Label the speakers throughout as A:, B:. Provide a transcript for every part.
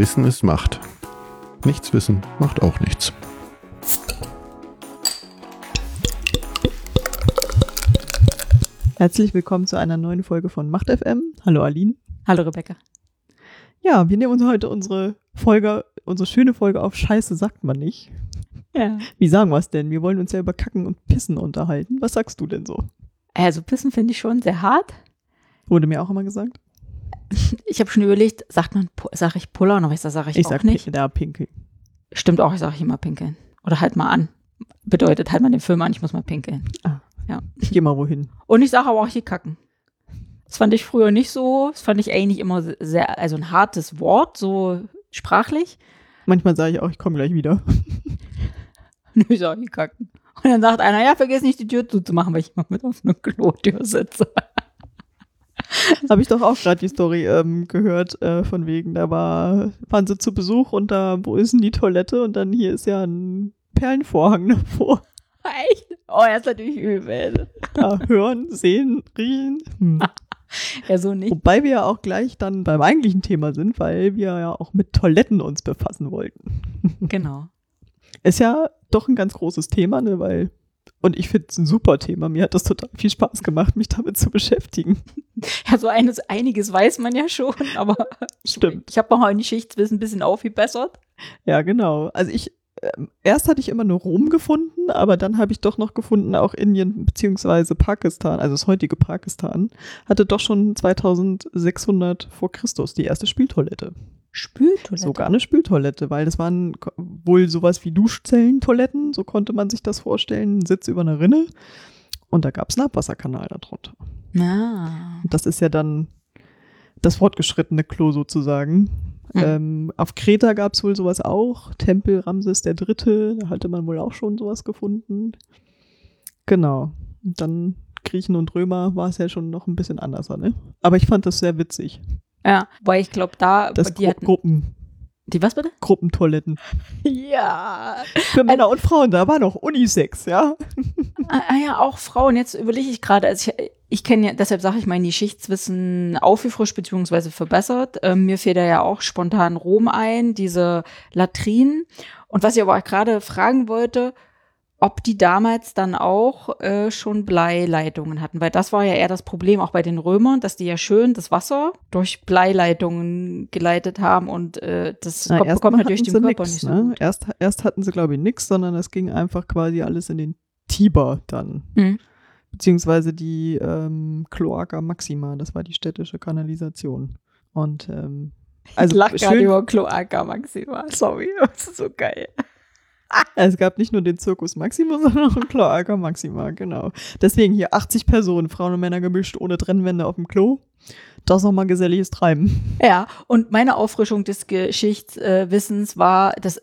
A: Wissen ist Macht. Nichts wissen macht auch nichts.
B: Herzlich willkommen zu einer neuen Folge von Macht FM. Hallo Aline.
C: Hallo Rebecca.
B: Ja, wir nehmen uns heute unsere Folge, unsere schöne Folge auf Scheiße sagt man nicht.
C: Ja.
B: Wie sagen wir es denn? Wir wollen uns ja über Kacken und Pissen unterhalten. Was sagst du denn so?
C: Also Pissen finde ich schon sehr hart.
B: Wurde mir auch immer gesagt.
C: Ich habe schon überlegt, sagt man, sage ich Puller ich sage ich,
B: Ich
C: auch
B: sag
C: nicht.
B: Pin- da pinkeln.
C: Stimmt auch, ich sage immer pinkeln. Oder halt mal an. Bedeutet halt mal den Film an, ich muss mal pinkeln.
B: Ich geh mal wohin.
C: Und ich sage aber auch hier kacken. Das fand ich früher nicht so. Das fand ich eigentlich immer sehr, also ein hartes Wort, so sprachlich.
B: Manchmal sage ich auch, ich komme gleich wieder.
C: Nö, ich sage hier kacken. Und dann sagt einer, ja, vergiss nicht die Tür zuzumachen, weil ich immer mit auf einer Klotür sitze.
B: Habe ich doch auch gerade die Story ähm, gehört, äh, von wegen, da war, waren sie zu Besuch und da, wo ist denn die Toilette? Und dann hier ist ja ein Perlenvorhang davor.
C: Echt? Oh, er ist natürlich übel.
B: Ja, hören, sehen, riechen. Hm.
C: Ja, so nicht.
B: Wobei wir ja auch gleich dann beim eigentlichen Thema sind, weil wir ja auch mit Toiletten uns befassen wollten.
C: Genau.
B: Ist ja doch ein ganz großes Thema, ne, weil, und ich finde es ein super Thema. Mir hat das total viel Spaß gemacht, mich damit zu beschäftigen.
C: Ja, so eines, einiges weiß man ja schon, aber
B: Stimmt.
C: ich habe noch mein Geschichtswissen ein bisschen aufgebessert.
B: Ja, genau. Also ich, ähm, erst hatte ich immer nur Rom gefunden, aber dann habe ich doch noch gefunden, auch Indien beziehungsweise Pakistan, also das heutige Pakistan, hatte doch schon 2600 vor Christus die erste Spültoilette.
C: Spültoilette.
B: Sogar eine Spültoilette, weil das waren wohl sowas wie Duschzellentoiletten, so konnte man sich das vorstellen, ein Sitz über einer Rinne. Und da gab es einen Abwasserkanal darunter.
C: Ah.
B: Und das ist ja dann das fortgeschrittene Klo sozusagen.
C: Mhm.
B: Ähm, auf Kreta gab es wohl sowas auch. Tempel Ramses der Dritte, da hatte man wohl auch schon sowas gefunden. Genau. Und dann Griechen und Römer war es ja schon noch ein bisschen anders, ne? Aber ich fand das sehr witzig.
C: Ja, weil ich glaube, da,
B: Das
C: die
B: Gru
C: hatten,
B: Gruppen,
C: die was bitte?
B: Gruppentoiletten.
C: Ja.
B: Für Männer und Frauen, da war noch Unisex, ja?
C: Ah, ah ja, auch Frauen. Jetzt überlege ich gerade, also ich, ich kenne ja, deshalb sage ich mein Geschichtswissen aufgefrischt beziehungsweise verbessert. Ähm, mir fällt da ja auch spontan Rom ein, diese Latrinen. Und was ich aber auch gerade fragen wollte, ob die damals dann auch äh, schon Bleileitungen hatten, weil das war ja eher das Problem auch bei den Römern, dass die ja schön das Wasser durch Bleileitungen geleitet haben und äh, das
B: Na,
C: kommt,
B: mal
C: natürlich dem Körper
B: nix,
C: nicht so
B: ne?
C: gut.
B: erst, erst hatten sie, glaube ich, nichts, sondern es ging einfach quasi alles in den Tiber dann.
C: Mhm.
B: Beziehungsweise die ähm, Cloaca Maxima, das war die städtische Kanalisation. Und ähm, also
C: ich lach gerade über Kloaka Maxima. Sorry, das ist so geil.
B: es gab nicht nur den Zirkus Maxima, sondern auch den Cloaca Maxima, genau. Deswegen hier 80 Personen, Frauen und Männer gemischt, ohne Trennwände auf dem Klo. Das nochmal geselliges Treiben.
C: Ja, und meine Auffrischung des Geschichtswissens war, dass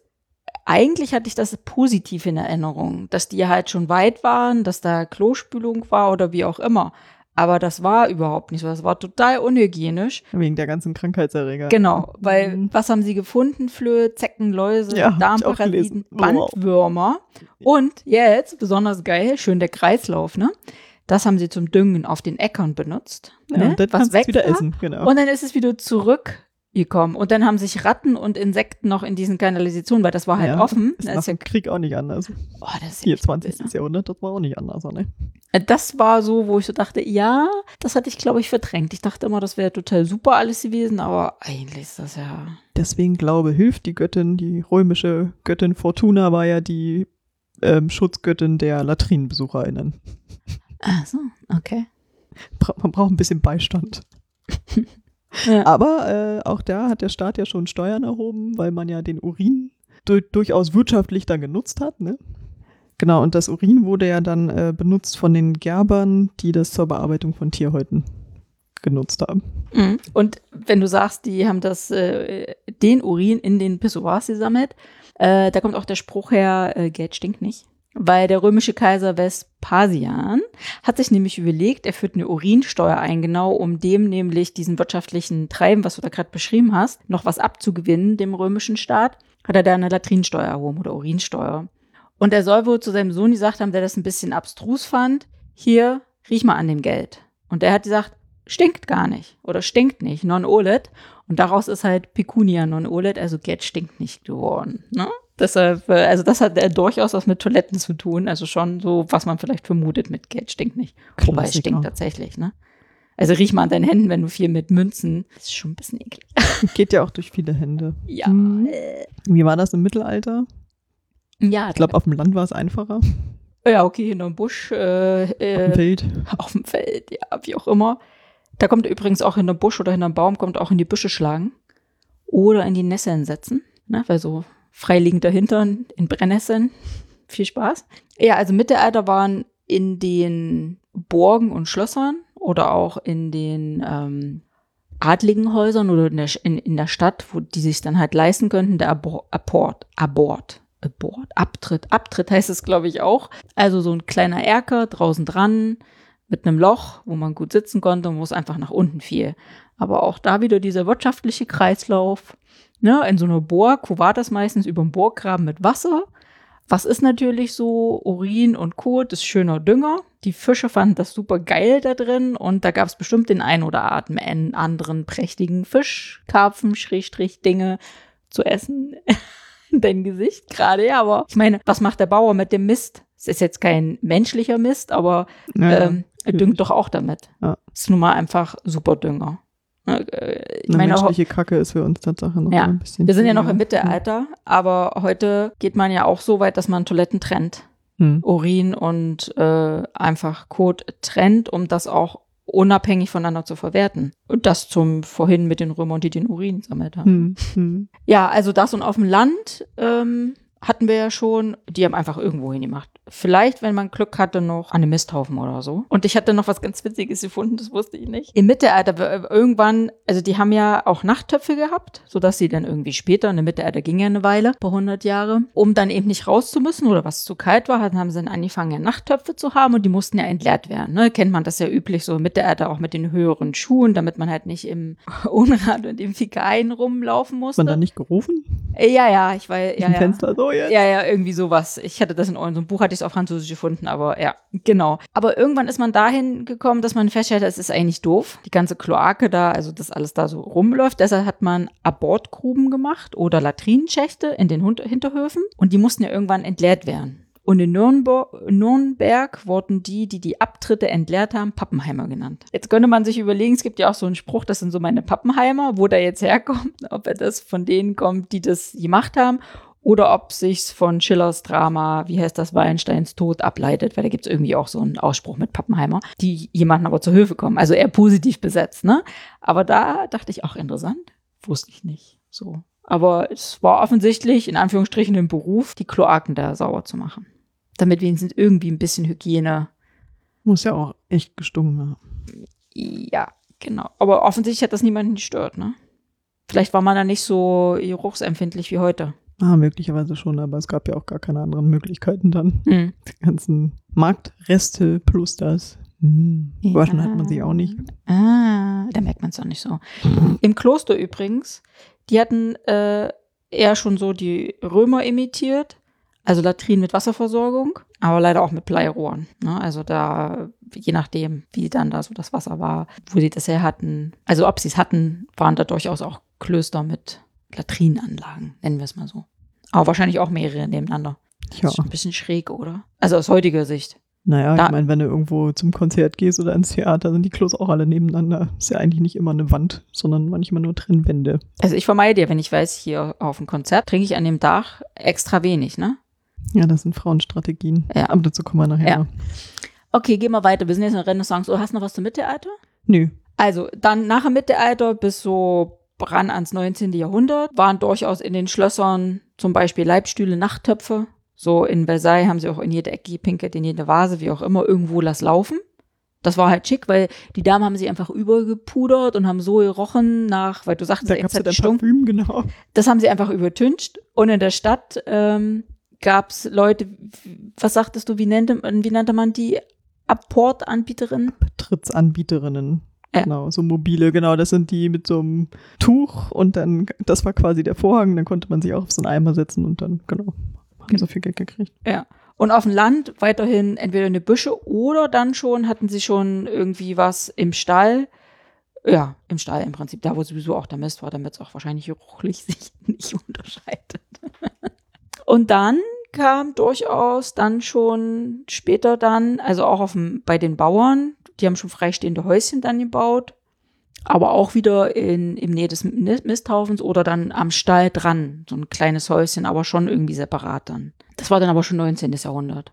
C: eigentlich hatte ich das positiv in Erinnerung, dass die halt schon weit waren, dass da Klospülung war oder wie auch immer. Aber das war überhaupt nicht so. Das war total unhygienisch.
B: Wegen der ganzen Krankheitserreger.
C: Genau, weil
B: Mhm.
C: was haben sie gefunden? Flöhe, Zecken, Läuse,
B: Ja,
C: Darmparasiten. Bandwürmer. Und jetzt, besonders geil, schön der Kreislauf, ne? Das haben sie zum Düngen auf den Äckern benutzt.
B: Ja,
C: ne?
B: und dann
C: was weg
B: wieder
C: war.
B: essen, genau.
C: Und dann ist es wieder zurückgekommen. Und dann haben sich Ratten und Insekten noch in diesen Kanalisationen, weil das war halt
B: Ja,
C: offen.
B: Ist
C: Das
B: nach
C: ist ja,
B: Krieg auch nicht anders.
C: oh, das ist ja
B: Hier,
C: echt
B: 20.
C: übel,
B: Jahrhundert, das war auch nicht anders, ne?
C: ne? Das war so, wo ich so dachte, ja, das hatte ich, glaube ich, verdrängt. Ich dachte immer, das wäre total super alles gewesen, aber eigentlich ist das ja.
B: Deswegen glaube, hilft die Göttin, die römische Göttin Fortuna war ja die ähm, Schutzgöttin der LatrinenbesucherInnen.
C: Ach so, okay.
B: Bra man braucht ein bisschen Beistand.
C: Ja.
B: Aber äh, auch da hat der Staat ja schon Steuern erhoben, weil man ja den Urin du durchaus wirtschaftlich dann genutzt hat, ne? Genau, und das Urin wurde ja dann äh, benutzt von den Gerbern, die das zur Bearbeitung von Tierhäuten genutzt haben.
C: Mhm. Und wenn du sagst, die haben das, äh, den Urin in den Pissoirs gesammelt, äh, da kommt auch der Spruch her, äh, Geld stinkt nicht. Weil der römische Kaiser Vespasian hat sich nämlich überlegt, er führt eine Urinsteuer ein, genau um dem nämlich diesen wirtschaftlichen Treiben, was du da gerade beschrieben hast, noch was abzugewinnen, dem römischen Staat, hat er da eine Latrinsteuer erhoben oder Urinsteuer. Und er soll wohl zu seinem Sohn gesagt haben, der das ein bisschen abstrus fand, hier, riech mal an dem Geld. Und der hat gesagt, stinkt gar nicht oder stinkt nicht, non-OLED. Und daraus ist halt Pecunia non-OLED, also Get stinkt nicht geworden. Ne? Deshalb, also das hat äh, durchaus was mit Toiletten zu tun. Also schon so, was man vielleicht vermutet mit Get stinkt nicht. Wobei es
B: Klassiker.
C: stinkt tatsächlich, ne? Also riech mal an deinen Händen, wenn du viel mit Münzen. Das ist schon ein bisschen eklig.
B: Geht ja auch durch viele Hände.
C: Ja.
B: Mhm.
C: äh,
B: Wie war das im Mittelalter?
C: Ja,
B: Ich glaube, auf dem Land war es einfacher.
C: ja, okay, hinterm Busch, äh, äh,
B: Feld.
C: auf dem Feld, ja, wie auch immer. Da kommt er übrigens auch hinterm Busch oder hinterm Baum, kommt auch in die Büsche schlagen. Oder in die Nesseln setzen, ne? weil so freiliegender Hintern in Brennnesseln. Viel Spaß. Ja, also Mittelalter waren in den Burgen und Schlössern oder auch in den ähm, adligen Häusern oder in der, in, in der Stadt, wo die sich dann halt leisten könnten, der Abor Abort, Abort, Abort, Abtritt, Abtritt heißt es, glaube ich, auch. Also so ein kleiner Erker draußen dran mit einem Loch, wo man gut sitzen konnte und wo es einfach nach unten fiel. Aber auch da wieder dieser wirtschaftliche Kreislauf. Ne, in so einer Burg, wo war das meistens über dem Burggraben mit Wasser? Was ist natürlich so? Urin und Kot ist schöner Dünger. Die Fische fanden das super geil da drin und da gab es bestimmt den ein oder einen anderen prächtigen Fisch, Karpfen, Schrägstrich, Dinge zu essen. Dein Gesicht gerade, ja, aber ich meine, was macht der Bauer mit dem Mist? Es ist jetzt kein menschlicher Mist, aber
B: Ja, ja.
C: ähm, er düngt doch auch damit.
B: Ja.
C: Ist nun mal einfach super Dünger. Ne, äh, Ich
B: Eine
C: meine,
B: menschliche Kacke ist für uns Tatsache noch
C: Ja.
B: ein bisschen.
C: wir sind ja noch im. Mittelalter, aber heute geht man ja auch so weit, dass man Toiletten trennt.
B: Hm.
C: Urin und äh, einfach Kot trennt, um das auch unabhängig voneinander zu verwerten. Und das zum vorhin mit den Römern, die den Urin sammelt haben.
B: Hm. Hm.
C: Ja, also das und auf dem Land ähm, hatten wir ja schon, die haben einfach irgendwo hingemacht. Vielleicht, wenn man Glück hatte, noch an einem Misthaufen oder so. Und ich hatte noch was ganz Witziges gefunden, das wusste ich nicht. Im Mittelalter, äh, irgendwann, also die haben ja auch Nachttöpfe gehabt, sodass sie dann irgendwie später, in der Mittelalter ging ja eine Weile, paar hundert Jahre, um dann eben nicht raus zu müssen oder was zu kalt war, dann haben sie dann angefangen, ja Nachttöpfe zu haben und die mussten ja entleert werden. Ne? Kennt man das ja üblich so im Mittelalter auch mit den höheren Schuhen, damit man halt nicht im Unrat und im Fäkalien rumlaufen musste.
B: man da nicht gerufen?
C: Äh, Ja, ja, ich war, ja,
B: Im
C: ja.
B: Fenster so jetzt?
C: Ja, ja, irgendwie sowas. Ich hatte das in unserem Buch, hatte ich es auf Französisch gefunden, aber ja, genau. Aber irgendwann ist man dahin gekommen, dass man feststellt, es ist eigentlich doof. Die ganze Kloake da, also das alles da so rumläuft. Deshalb hat man Abortgruben gemacht oder Latrinenschächte in den Hinterhöfen und die mussten ja irgendwann entleert werden. Und in Nürnberg, Nürnberg wurden die, die die Abtritte entleert haben, Pappenheimer genannt. Jetzt könnte man sich überlegen, es gibt ja auch so einen Spruch, das sind so meine Pappenheimer, wo der jetzt herkommt, ob er das von denen kommt, die das gemacht haben, oder ob sich's von Schillers Drama, wie heißt das, Wallensteins Tod ableitet, weil da gibt's irgendwie auch so einen Ausspruch mit Pappenheimer, die jemanden aber zur Hilfe kommen. Also eher positiv besetzt, ne? Aber da dachte ich auch interessant, wusste ich nicht. So. Aber es war offensichtlich, in Anführungsstrichen, ein Beruf, die Kloaken da sauber zu machen. Damit wenigstens irgendwie ein bisschen Hygiene.
B: Muss ja auch echt gestunken haben.
C: Ja, genau. Aber offensichtlich hat das niemanden gestört, ne? Vielleicht war man da nicht so geruchsempfindlich wie heute.
B: Ah, möglicherweise schon, aber es gab ja auch gar keine anderen Möglichkeiten dann.
C: Hm.
B: Die ganzen Marktreste plus das. Hm. Waschen hat man sie auch nicht.
C: Ah, da merkt man es auch nicht so. Im Kloster übrigens, die hatten äh, eher schon so die Römer imitiert, also Latrinen mit Wasserversorgung, aber leider auch mit Bleirohren. Ne? Also da, je nachdem, wie dann da so das Wasser war, wo sie das her hatten, also ob sie es hatten, waren da durchaus auch Klöster mit Latrinenanlagen, nennen wir es mal so. Aber wahrscheinlich auch mehrere nebeneinander.
B: Tja.
C: Ist ein bisschen schräg, oder? Also aus heutiger Sicht.
B: Naja,
C: Da-
B: ich meine, wenn du irgendwo zum Konzert gehst oder ins Theater, sind die Klos auch alle nebeneinander. Ist ja eigentlich nicht immer eine Wand, sondern manchmal nur Trennwände.
C: Also ich vermeide ja, wenn ich weiß, hier auf dem Konzert trinke ich an dem Tag extra wenig, ne?
B: Ja, das sind Frauenstrategien.
C: Ja.
B: Aber dazu kommen wir nachher.
C: Ja. Okay, gehen wir weiter. Wir sind jetzt in der Renaissance. Oh, hast du noch was zum Mittelalter?
B: Nö.
C: Also, dann nach dem Mittelalter bis so ran ans 19. Jahrhundert waren durchaus in den Schlössern zum Beispiel Leibstühle, Nachttöpfe. So in Versailles haben sie auch in jede Ecke gepinkelt, in jede Vase, wie auch immer, irgendwo lass laufen. Das war halt schick, weil die Damen haben sich einfach übergepudert und haben so gerochen nach, weil du sagtest,
B: Da
C: ja,
B: gab es ja dann. Parfüm, genau.
C: Das haben sie einfach übertüncht. Und in der Stadt ähm, gab es Leute, was sagtest du, wie nannte, wie nannte man die Apportanbieterin?
B: Betrittsanbieterinnen.
C: Ja.
B: Genau, so mobile, genau, das sind die mit so einem Tuch und dann, das war quasi der Vorhang, dann konnte man sich auch auf so einen Eimer setzen und dann, genau, haben so viel Geld gekriegt.
C: Ja. Und auf dem Land weiterhin entweder eine Büsche oder dann schon hatten sie schon irgendwie was im Stall. Ja, im Stall im Prinzip, da wo sowieso auch der Mist war, damit es auch wahrscheinlich geruchlich sich nicht unterscheidet. Und dann kam durchaus dann schon später dann, also auch auf dem, bei den Bauern, die haben schon freistehende Häuschen dann gebaut, aber auch wieder in, im Nähe des Misthaufens oder dann am Stall dran, so ein kleines Häuschen, aber schon irgendwie separat dann. Das war dann aber schon 19. Jahrhundert.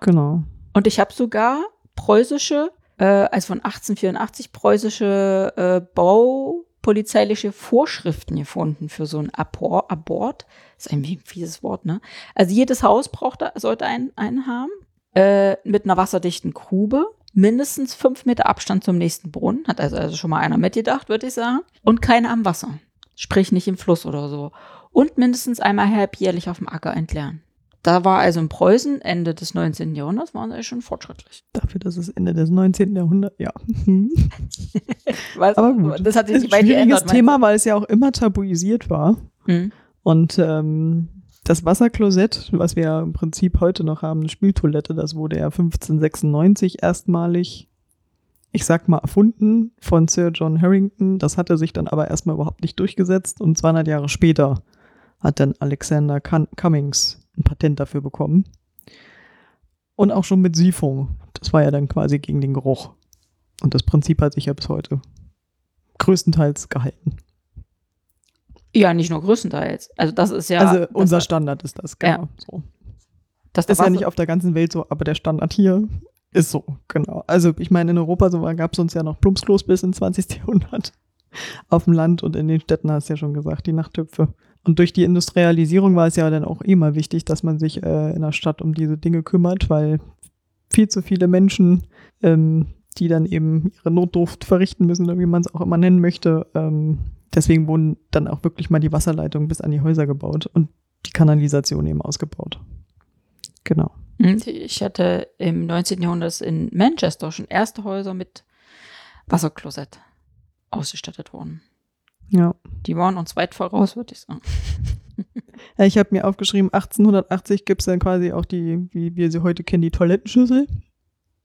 B: Genau.
C: Und ich habe sogar preußische, äh, also von 1884 preußische äh, baupolizeiliche Vorschriften gefunden für so ein Abort. Abort. Das ist ein fieses Wort, ne? Also jedes Haus brauchte, sollte einen, einen haben. Äh, mit einer wasserdichten Grube mindestens fünf Meter Abstand zum nächsten Brunnen, hat also, also schon mal einer mitgedacht, würde ich sagen, und keine am Wasser, sprich nicht im Fluss oder so. Und mindestens einmal halbjährlich auf dem Acker entleeren. Da war also in Preußen Ende des 19. Jahrhunderts waren sie schon fortschrittlich.
B: Dafür, dass es Ende des 19. Jahrhunderts, ja.
C: Weiß,
B: Aber gut.
C: Das hat sich
B: Das ist ein schwieriges
C: geändert.
B: Thema, weil es ja auch immer tabuisiert war.
C: Mhm.
B: Und ähm, das Wasserklosett, was wir ja im Prinzip heute noch haben, eine Spültoilette, das wurde ja 1596 erstmalig, ich sag mal, erfunden von Sir John Harrington. Das hatte sich dann aber erstmal überhaupt nicht durchgesetzt und 200 Jahre später hat dann Alexander Cummings ein Patent dafür bekommen. Und auch schon mit Siphon. Das war ja dann quasi gegen den Geruch. Und das Prinzip hat sich ja bis heute größtenteils gehalten.
C: Ja, nicht nur größtenteils. Also das ist ja.
B: also unser Standard ist das, genau. So.
C: das
B: Ist ja nicht auf der ganzen Welt so, aber der Standard hier ist so, genau. Also ich meine, in Europa so gab es uns ja noch Plumpsklos bis ins 20. Jahrhundert. Auf dem Land und in den Städten hast du ja schon gesagt, die Nachttöpfe. Und durch die Industrialisierung war es ja dann auch immer wichtig, dass man sich äh, in der Stadt um diese Dinge kümmert, weil viel zu viele Menschen, ähm, die dann eben ihre Notdurft verrichten müssen, oder wie man es auch immer nennen möchte, ähm, deswegen wurden dann auch wirklich mal die Wasserleitungen bis an die Häuser gebaut und die Kanalisation eben ausgebaut. Genau.
C: Mhm. Ich hatte im 19. Jahrhundert in Manchester schon erste Häuser mit Wasserklosett ausgestattet worden.
B: Ja.
C: Die waren uns weit voraus, würde ich sagen.
B: Ja, Ich habe mir aufgeschrieben, 1880 gibt es dann quasi auch die, wie wir sie heute kennen, die Toilettenschüssel.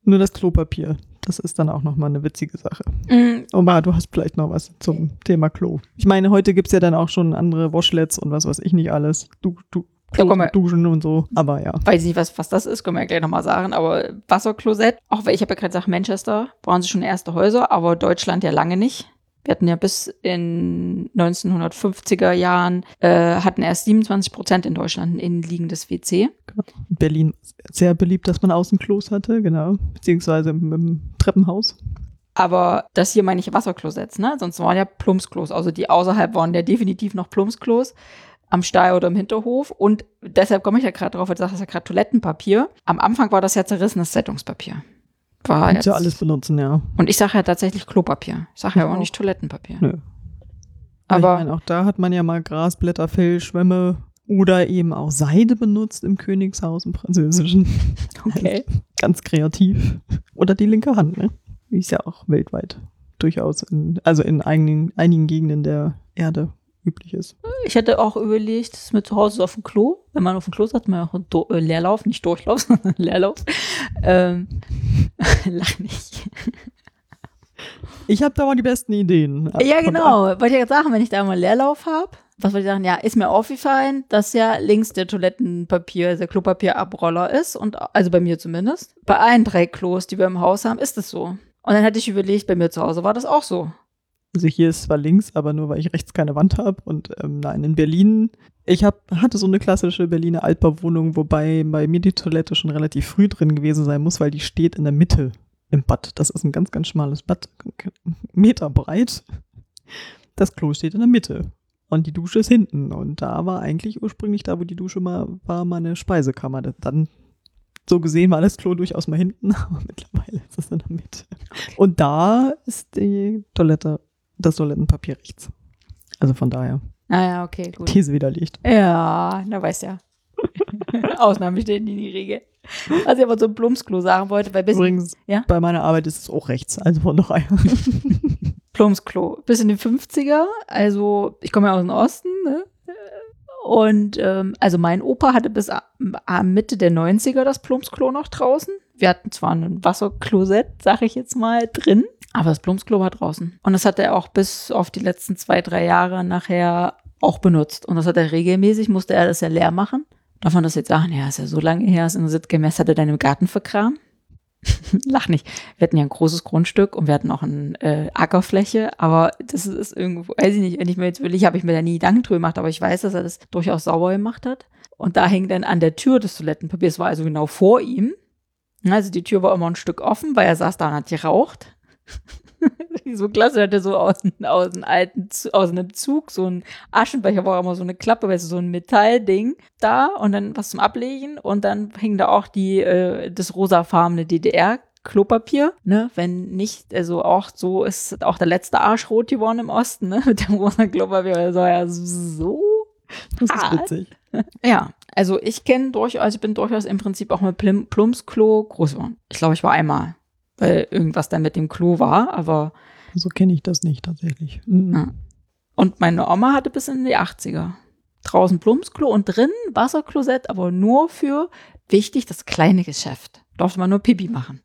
B: Nur das Klopapier. Das ist dann auch nochmal eine witzige Sache.
C: Mhm.
B: Omar, du hast vielleicht noch was zum Thema Klo. Ich meine, heute gibt es ja dann auch schon andere Washlets und was weiß ich nicht alles. Du, du,
C: Da kommen wir-
B: Duschen und so. Aber ja.
C: Weiß nicht, was, was das ist, können wir ja gleich nochmal sagen. Aber Wasserklosett, auch weil ich habe ja gerade gesagt, Manchester waren sie schon erste Häuser, aber Deutschland ja lange nicht. Wir hatten ja bis in 1950er Jahren, äh, hatten erst 27 Prozent in Deutschland ein innenliegendes WC.
B: In Berlin sehr beliebt, dass man Außenklos hatte, genau. Beziehungsweise im, im Treppenhaus.
C: Aber das hier meine ich Wasserklosets, ne? Sonst waren ja Plumpsklos. Also die außerhalb waren ja definitiv noch Plumpsklos am Stall oder im Hinterhof. Und deshalb komme ich ja gerade drauf, weil du sagst, ja gerade Toilettenpapier. Am Anfang war das ja zerrissenes Zeitungspapier. War
B: Kannst ja alles benutzen, ja.
C: Und ich sage ja tatsächlich Klopapier. Ich sage ja auch
B: auch.
C: nicht Toilettenpapier.
B: Nö.
C: Aber-
B: ich meine, auch da hat man ja mal Gras, Blätter, Fell, Schwämme oder eben auch Seide benutzt im Königshaus im Französischen.
C: Okay.
B: Ganz kreativ. Oder die linke Hand, ne? Wie es ja auch weltweit durchaus, in, also in einigen, einigen Gegenden der Erde üblich ist.
C: Ich hätte auch überlegt, das mit zu Hause auf dem Klo. Wenn man auf dem Klo hat man ja auch Do äh, Leerlauf, nicht Durchlauf, sondern Leerlauf. Ähm, lach nicht.
B: Ich habe da mal die besten Ideen.
C: Ja, genau. Wollte ich jetzt sagen, wenn ich da mal Leerlauf habe, was wollte ich sagen? Ja, ist mir aufgefallen, dass ja links der Toilettenpapier, der Klopapier-Abroller ist. Und, also bei mir zumindest. Bei allen drei Klos, die wir im Haus haben, ist es so. Und dann hatte ich überlegt, bei mir zu Hause war das auch so.
B: Also hier ist zwar links, aber nur weil ich rechts keine Wand habe. Und ähm, nein, in Berlin, ich hab, hatte so eine klassische Berliner Altbauwohnung, wobei bei mir die Toilette schon relativ früh drin gewesen sein muss, weil die steht in der Mitte im Bad. Das ist ein ganz, ganz schmales Bad, Meter breit. Das Klo steht in der Mitte. Und die Dusche ist hinten. Und da war eigentlich ursprünglich da, wo die Dusche mal war, meine Speisekammer. Dann so gesehen war das Klo durchaus mal hinten, aber mittlerweile ist es in der Mitte. Und da ist die Toilette, das Toilettenpapier rechts. Also von daher,
C: Naja, okay, gut.
B: These widerlegt.
C: Ja, na weiß ja. Ausnahmen bestehen die die Regel. Was ich aber zum Plumpsklo sagen wollte, weil bis
B: Übrigens,
C: Ja?
B: bei meiner Arbeit ist es auch rechts. Also von daher.
C: Plumpsklo. Bis in die 50er, also ich komme ja aus dem Osten, ne? Und ähm, also mein Opa hatte bis Mitte der 90er das Plumpsklo noch draußen. wir hatten zwar ein Wasserklosett, sag ich jetzt mal, drin, aber das Blumsklo war draußen. Und das hat er auch bis auf die letzten zwei, drei Jahre nachher auch benutzt. Und das hat er regelmäßig, musste er das ja leer machen. Darf man das jetzt sagen? Ja, ist ja so lange her, ist interessiert gemäß, hat er deinen Garten verkramt? Lach nicht. Wir hatten ja ein großes Grundstück und wir hatten auch eine äh, Ackerfläche, aber das ist irgendwo, weiß ich nicht, wenn ich mir jetzt will, ich habe ich mir da nie Gedanken drüber gemacht, aber ich weiß, dass er das durchaus sauber gemacht hat. Und da hing dann an der Tür des Toilettenpapiers, war also genau vor ihm. Also die Tür war immer ein Stück offen, weil er saß da und hat geraucht. so klasse, hatte so aus, aus einem alten, aus einem Zug so ein Aschenbecher, war immer so eine Klappe, weißt du, so ein Metallding da und dann was zum Ablegen und dann hing da auch die, äh, das rosafarbene DDR Klopapier, ne, wenn nicht, also auch so ist auch der letzte Arsch rot geworden im Osten, ne, mit dem rosa Klopapier, das war ja so
B: Das ist witzig.
C: Ja, also ich kenne durchaus, also ich bin durchaus im Prinzip auch mit Plum Plumpsklo groß geworden. Ich glaube, ich war einmal, weil irgendwas da mit dem Klo war, aber.
B: So kenne ich das nicht tatsächlich. Mhm.
C: Und meine Oma hatte bis in die 80er. Draußen Plumpsklo und drin Wasserklosett, aber nur für, wichtig, das kleine Geschäft. Durfte man nur Pipi machen.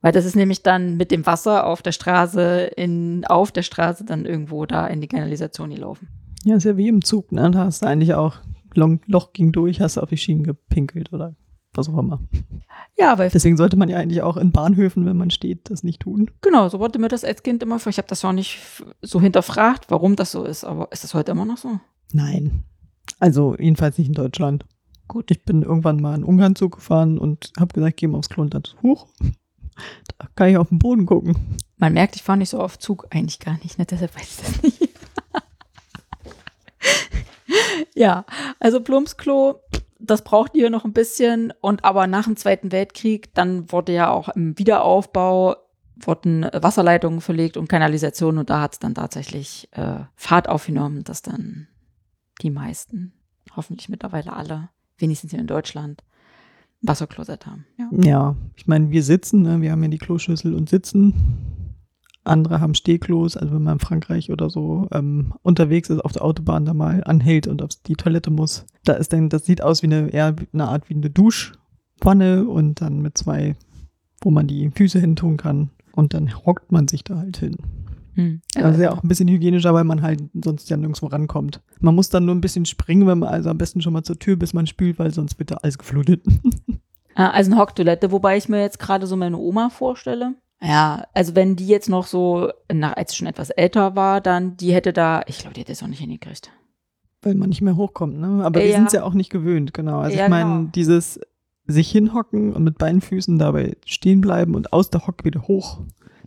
C: Weil das ist nämlich dann mit dem Wasser auf der Straße, in, auf der Straße dann irgendwo da in die Kanalisation gelaufen.
B: Ja, ist ja wie im Zug, ne? Da hast du eigentlich auch Loch ging durch, hast du auf die Schienen gepinkelt oder was auch immer.
C: Ja, weil
B: Deswegen sollte man ja eigentlich auch in Bahnhöfen, wenn man steht, das nicht tun.
C: genau, so wurde mir das als Kind immer vor. Ich habe das ja auch nicht so hinterfragt, warum das so ist, aber ist das heute immer noch so?
B: Nein. Also jedenfalls nicht in Deutschland.
C: Gut.
B: Ich bin irgendwann mal in Ungarn Zug gefahren und habe gesagt, geh mal aufs Klo und dann hoch. Da kann ich auf den Boden gucken.
C: Man merkt, ich fahre nicht so auf Zug, eigentlich gar nicht, ne? deshalb weiß ich das nicht. ja, also Plumpsklo, das braucht ihr noch ein bisschen. Und aber nach dem Zweiten Weltkrieg, dann wurde ja auch im Wiederaufbau wurden Wasserleitungen verlegt und Kanalisation und da hat es dann tatsächlich äh, Fahrt aufgenommen, dass dann die meisten, hoffentlich mittlerweile alle, wenigstens hier in Deutschland, Wasserklosett haben. Ja.
B: Ja, ich meine, wir sitzen, ne? wir haben ja die Kloschüssel und sitzen. Andere haben Stehklos, also wenn man in Frankreich oder so ähm, unterwegs ist auf der Autobahn, da mal anhält und auf die Toilette muss. Da ist dann, das sieht aus wie eine, eher eine Art wie eine Duschwanne und dann mit zwei, wo man die Füße hin tun kann. Und dann hockt man sich da halt hin.
C: Hm.
B: Das ist ja auch ein bisschen hygienischer, weil man halt sonst ja nirgendwo rankommt. Man muss dann nur ein bisschen springen, wenn man also am besten schon mal zur Tür, bis man spült, weil sonst wird da alles geflutet.
C: Ah, Also eine Hocktoilette, wobei ich mir jetzt gerade so meine Oma vorstelle. Ja, also wenn die jetzt noch so, nach, als sie schon etwas älter war, dann, die hätte da, ich glaube, die hätte es auch nicht hingekriegt.
B: Weil man nicht mehr hochkommt, ne? Aber wir
C: Ja.
B: sind es ja auch nicht gewöhnt, genau. Also
C: Ja,
B: ich meine,
C: genau.
B: dieses sich hinhocken und mit beiden Füßen dabei stehen bleiben und aus der Hocke wieder hoch,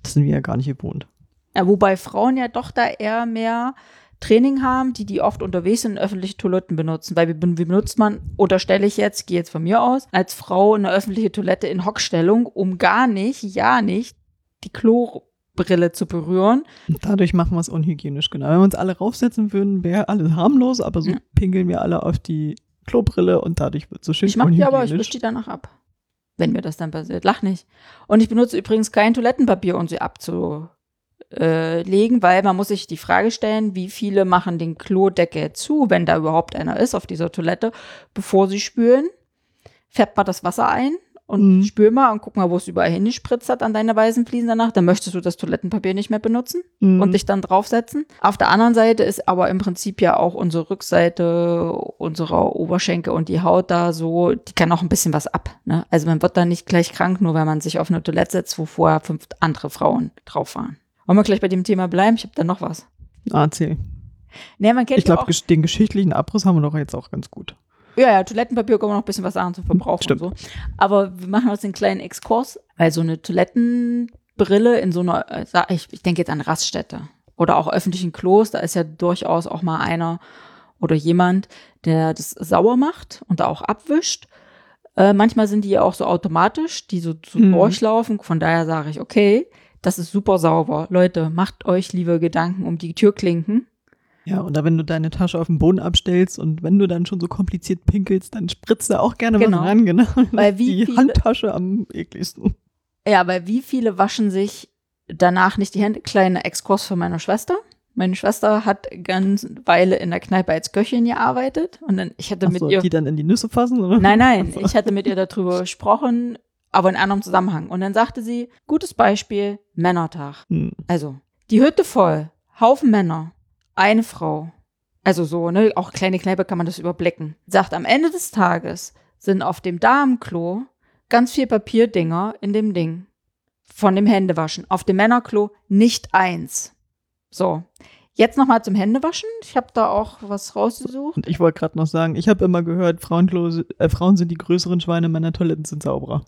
B: das sind wir ja gar nicht gewohnt.
C: Ja, wobei Frauen ja doch da eher mehr Training haben, die die oft unterwegs sind, öffentliche Toiletten benutzen. Weil wie, wie benutzt man, unterstelle ich jetzt, gehe jetzt von mir aus, als Frau eine öffentliche Toilette in Hockstellung, um gar nicht, ja nicht, die Klobrille zu berühren.
B: Dadurch machen wir es unhygienisch, genau. Wenn wir uns alle raufsetzen würden, wäre alles harmlos, aber so
C: Ja.
B: pinkeln wir alle auf die Klobrille und dadurch wird es so schön
C: Ich mache die aber, ich
B: unhygienisch.
C: wisch die danach ab. Wenn mir das dann passiert. Lach nicht. Und ich benutze übrigens kein Toilettenpapier, um sie abzulegen, weil man muss sich die Frage stellen, wie viele machen den Klodeckel zu, wenn da überhaupt einer ist auf dieser Toilette, bevor sie spülen. Färbt mal das Wasser ein und
B: Mhm.
C: spül mal und guck mal, wo es überall hingespritzt hat an deine weißen Fliesen danach. Dann möchtest du das Toilettenpapier nicht mehr benutzen
B: Mhm.
C: und dich dann draufsetzen. Auf der anderen Seite ist aber im Prinzip ja auch unsere Rückseite unserer Oberschenkel und die Haut da so, die kann auch ein bisschen was ab. Ne? Also man wird da nicht gleich krank, nur weil man sich auf eine Toilette setzt, wo vorher fünf andere Frauen drauf waren. Wollen wir gleich bei dem Thema bleiben? Ich habe da noch was.
B: Ah.
C: Nee, man kennt
B: Ich glaube, den geschichtlichen Abriss haben wir doch jetzt auch ganz gut.
C: Ja, ja, Toilettenpapier kann man noch ein bisschen was sagen zum Verbrauch
B: Stimmt.
C: und so. Aber wir machen uns einen kleinen Exkurs, weil so eine Toilettenbrille in so einer, äh, ich, ich denke jetzt an Raststätte oder auch öffentlichen Klos, da ist ja durchaus auch mal einer oder jemand, der das sauer macht und da auch abwischt. Äh, manchmal sind die ja auch so automatisch, die so, so
B: Mhm.
C: durchlaufen. Von daher sage ich, okay, das ist super sauber. Leute, macht euch lieber Gedanken um die Türklinken.
B: Ja, oder wenn du deine Tasche auf den Boden abstellst und wenn du dann schon so kompliziert pinkelst, dann spritzt da auch gerne
C: Genau.
B: was ran, genau.
C: Weil wie
B: die
C: viele-
B: Handtasche am ekligsten.
C: Ja, aber wie viele waschen sich danach nicht die Hände? Kleiner Exkurs von meiner Schwester. Meine Schwester hat ganz Weile in der Kneipe als Köchin gearbeitet und dann ich hatte
B: Ach
C: mit
B: so,
C: ihr
B: die dann in die Nüsse fassen, oder?
C: Nein, nein, ich hatte mit ihr darüber gesprochen, aber in anderem Zusammenhang. Und dann sagte sie, gutes Beispiel, Männertag.
B: Hm.
C: Also, die Hütte voll, Haufen Männer, eine Frau. Also so, ne, auch kleine Kneipe kann man das überblicken. Sagt, am Ende des Tages sind auf dem Damenklo ganz viel Papierdinger in dem Ding. Von dem Händewaschen. Auf dem Männerklo nicht eins. So. Jetzt nochmal zum Händewaschen. Ich habe da auch was rausgesucht.
B: Und ich wollte gerade noch sagen, ich habe immer gehört, Frauenklo, äh, Frauen sind die größeren Schweine, Männertoiletten sind sauberer.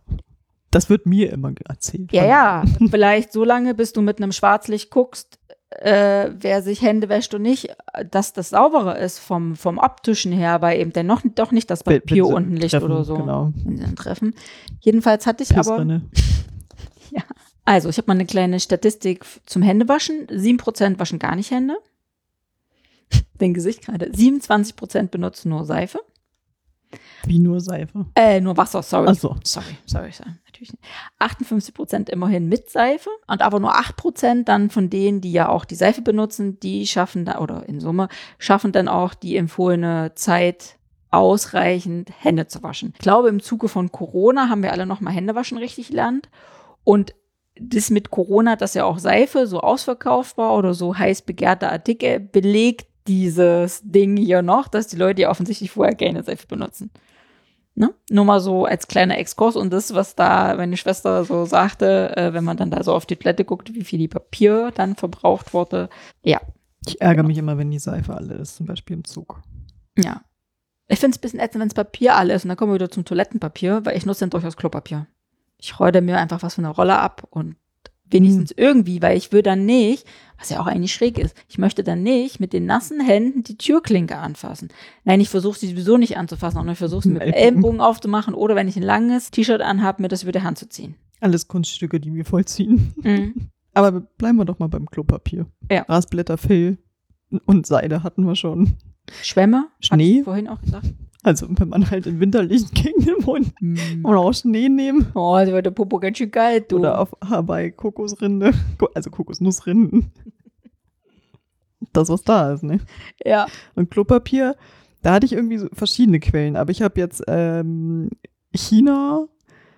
B: Das wird mir immer erzählt.
C: Ja, ja. Vielleicht so lange, bis du mit einem Schwarzlicht guckst, äh, wer sich Hände wäscht und nicht, dass das sauberer ist vom, vom optischen her, weil eben dann noch, doch nicht das Papier
B: sie
C: unten liegt oder so.
B: Genau.
C: Treffen. Jedenfalls hatte ich aber.
B: Pissrinne.
C: Also, ich habe mal eine kleine Statistik zum Händewaschen. 7% waschen gar nicht Hände. Den Gesicht gerade. 27% benutzen nur Seife.
B: Wie nur Seife.
C: Äh, nur Wasser, sorry.
B: Ach so.
C: Sorry, sorry, sorry. Natürlich nicht. 58% immerhin mit Seife und aber nur 8% dann von denen, die ja auch die Seife benutzen, die schaffen da, oder in Summe, schaffen dann auch die empfohlene Zeit ausreichend Hände zu waschen. Ich glaube, im Zuge von Corona haben wir alle nochmal Händewaschen richtig gelernt und das mit Corona, dass ja auch Seife so ausverkauft war oder so heiß begehrte Artikel, belegt dieses Ding hier noch, dass die Leute ja offensichtlich vorher keine Seife benutzen. Ne? Nur mal so als kleiner Exkurs und das, was da meine Schwester so sagte, äh, wenn man dann da so auf die Toilette guckt, wie viel die Papier dann verbraucht wurde. Ja,
B: Ich ärgere mich immer, wenn die Seife alle ist, zum Beispiel im Zug.
C: ja. Ich finde es ein bisschen ätzend, wenn das Papier alle ist und dann kommen wir wieder zum Toilettenpapier, weil ich nutze dann durchaus Klopapier. Ich räude mir einfach was von der Rolle ab und wenigstens irgendwie, weil ich will dann nicht, was ja auch eigentlich schräg ist, ich möchte dann nicht mit den nassen Händen die Türklinke anfassen. Nein, ich versuche sie sowieso nicht anzufassen, sondern ich versuche sie mit dem
B: Ellbogen.
C: Ellenbogen aufzumachen oder wenn ich ein langes T-Shirt anhabe, mir das über die Hand zu ziehen.
B: Alles Kunststücke, die wir vollziehen.
C: Mhm.
B: Aber bleiben wir doch mal beim Klopapier.
C: Ja.
B: Grasblätter, Fell und Seide hatten wir schon.
C: Schwämme?
B: Schnee?
C: vorhin auch gesagt.
B: Also wenn man halt im Winter liegt gegen den Mund oder auch Schnee nehmen.
C: Oh, da wird der Popo ganz schön kalt, du.
B: Oder auf Hawaii Kokosrinde. Ko- Also Kokosnussrinden. Das, was da ist, ne?
C: ja.
B: Und Klopapier, da hatte ich irgendwie so verschiedene Quellen. Aber ich habe jetzt ähm, China,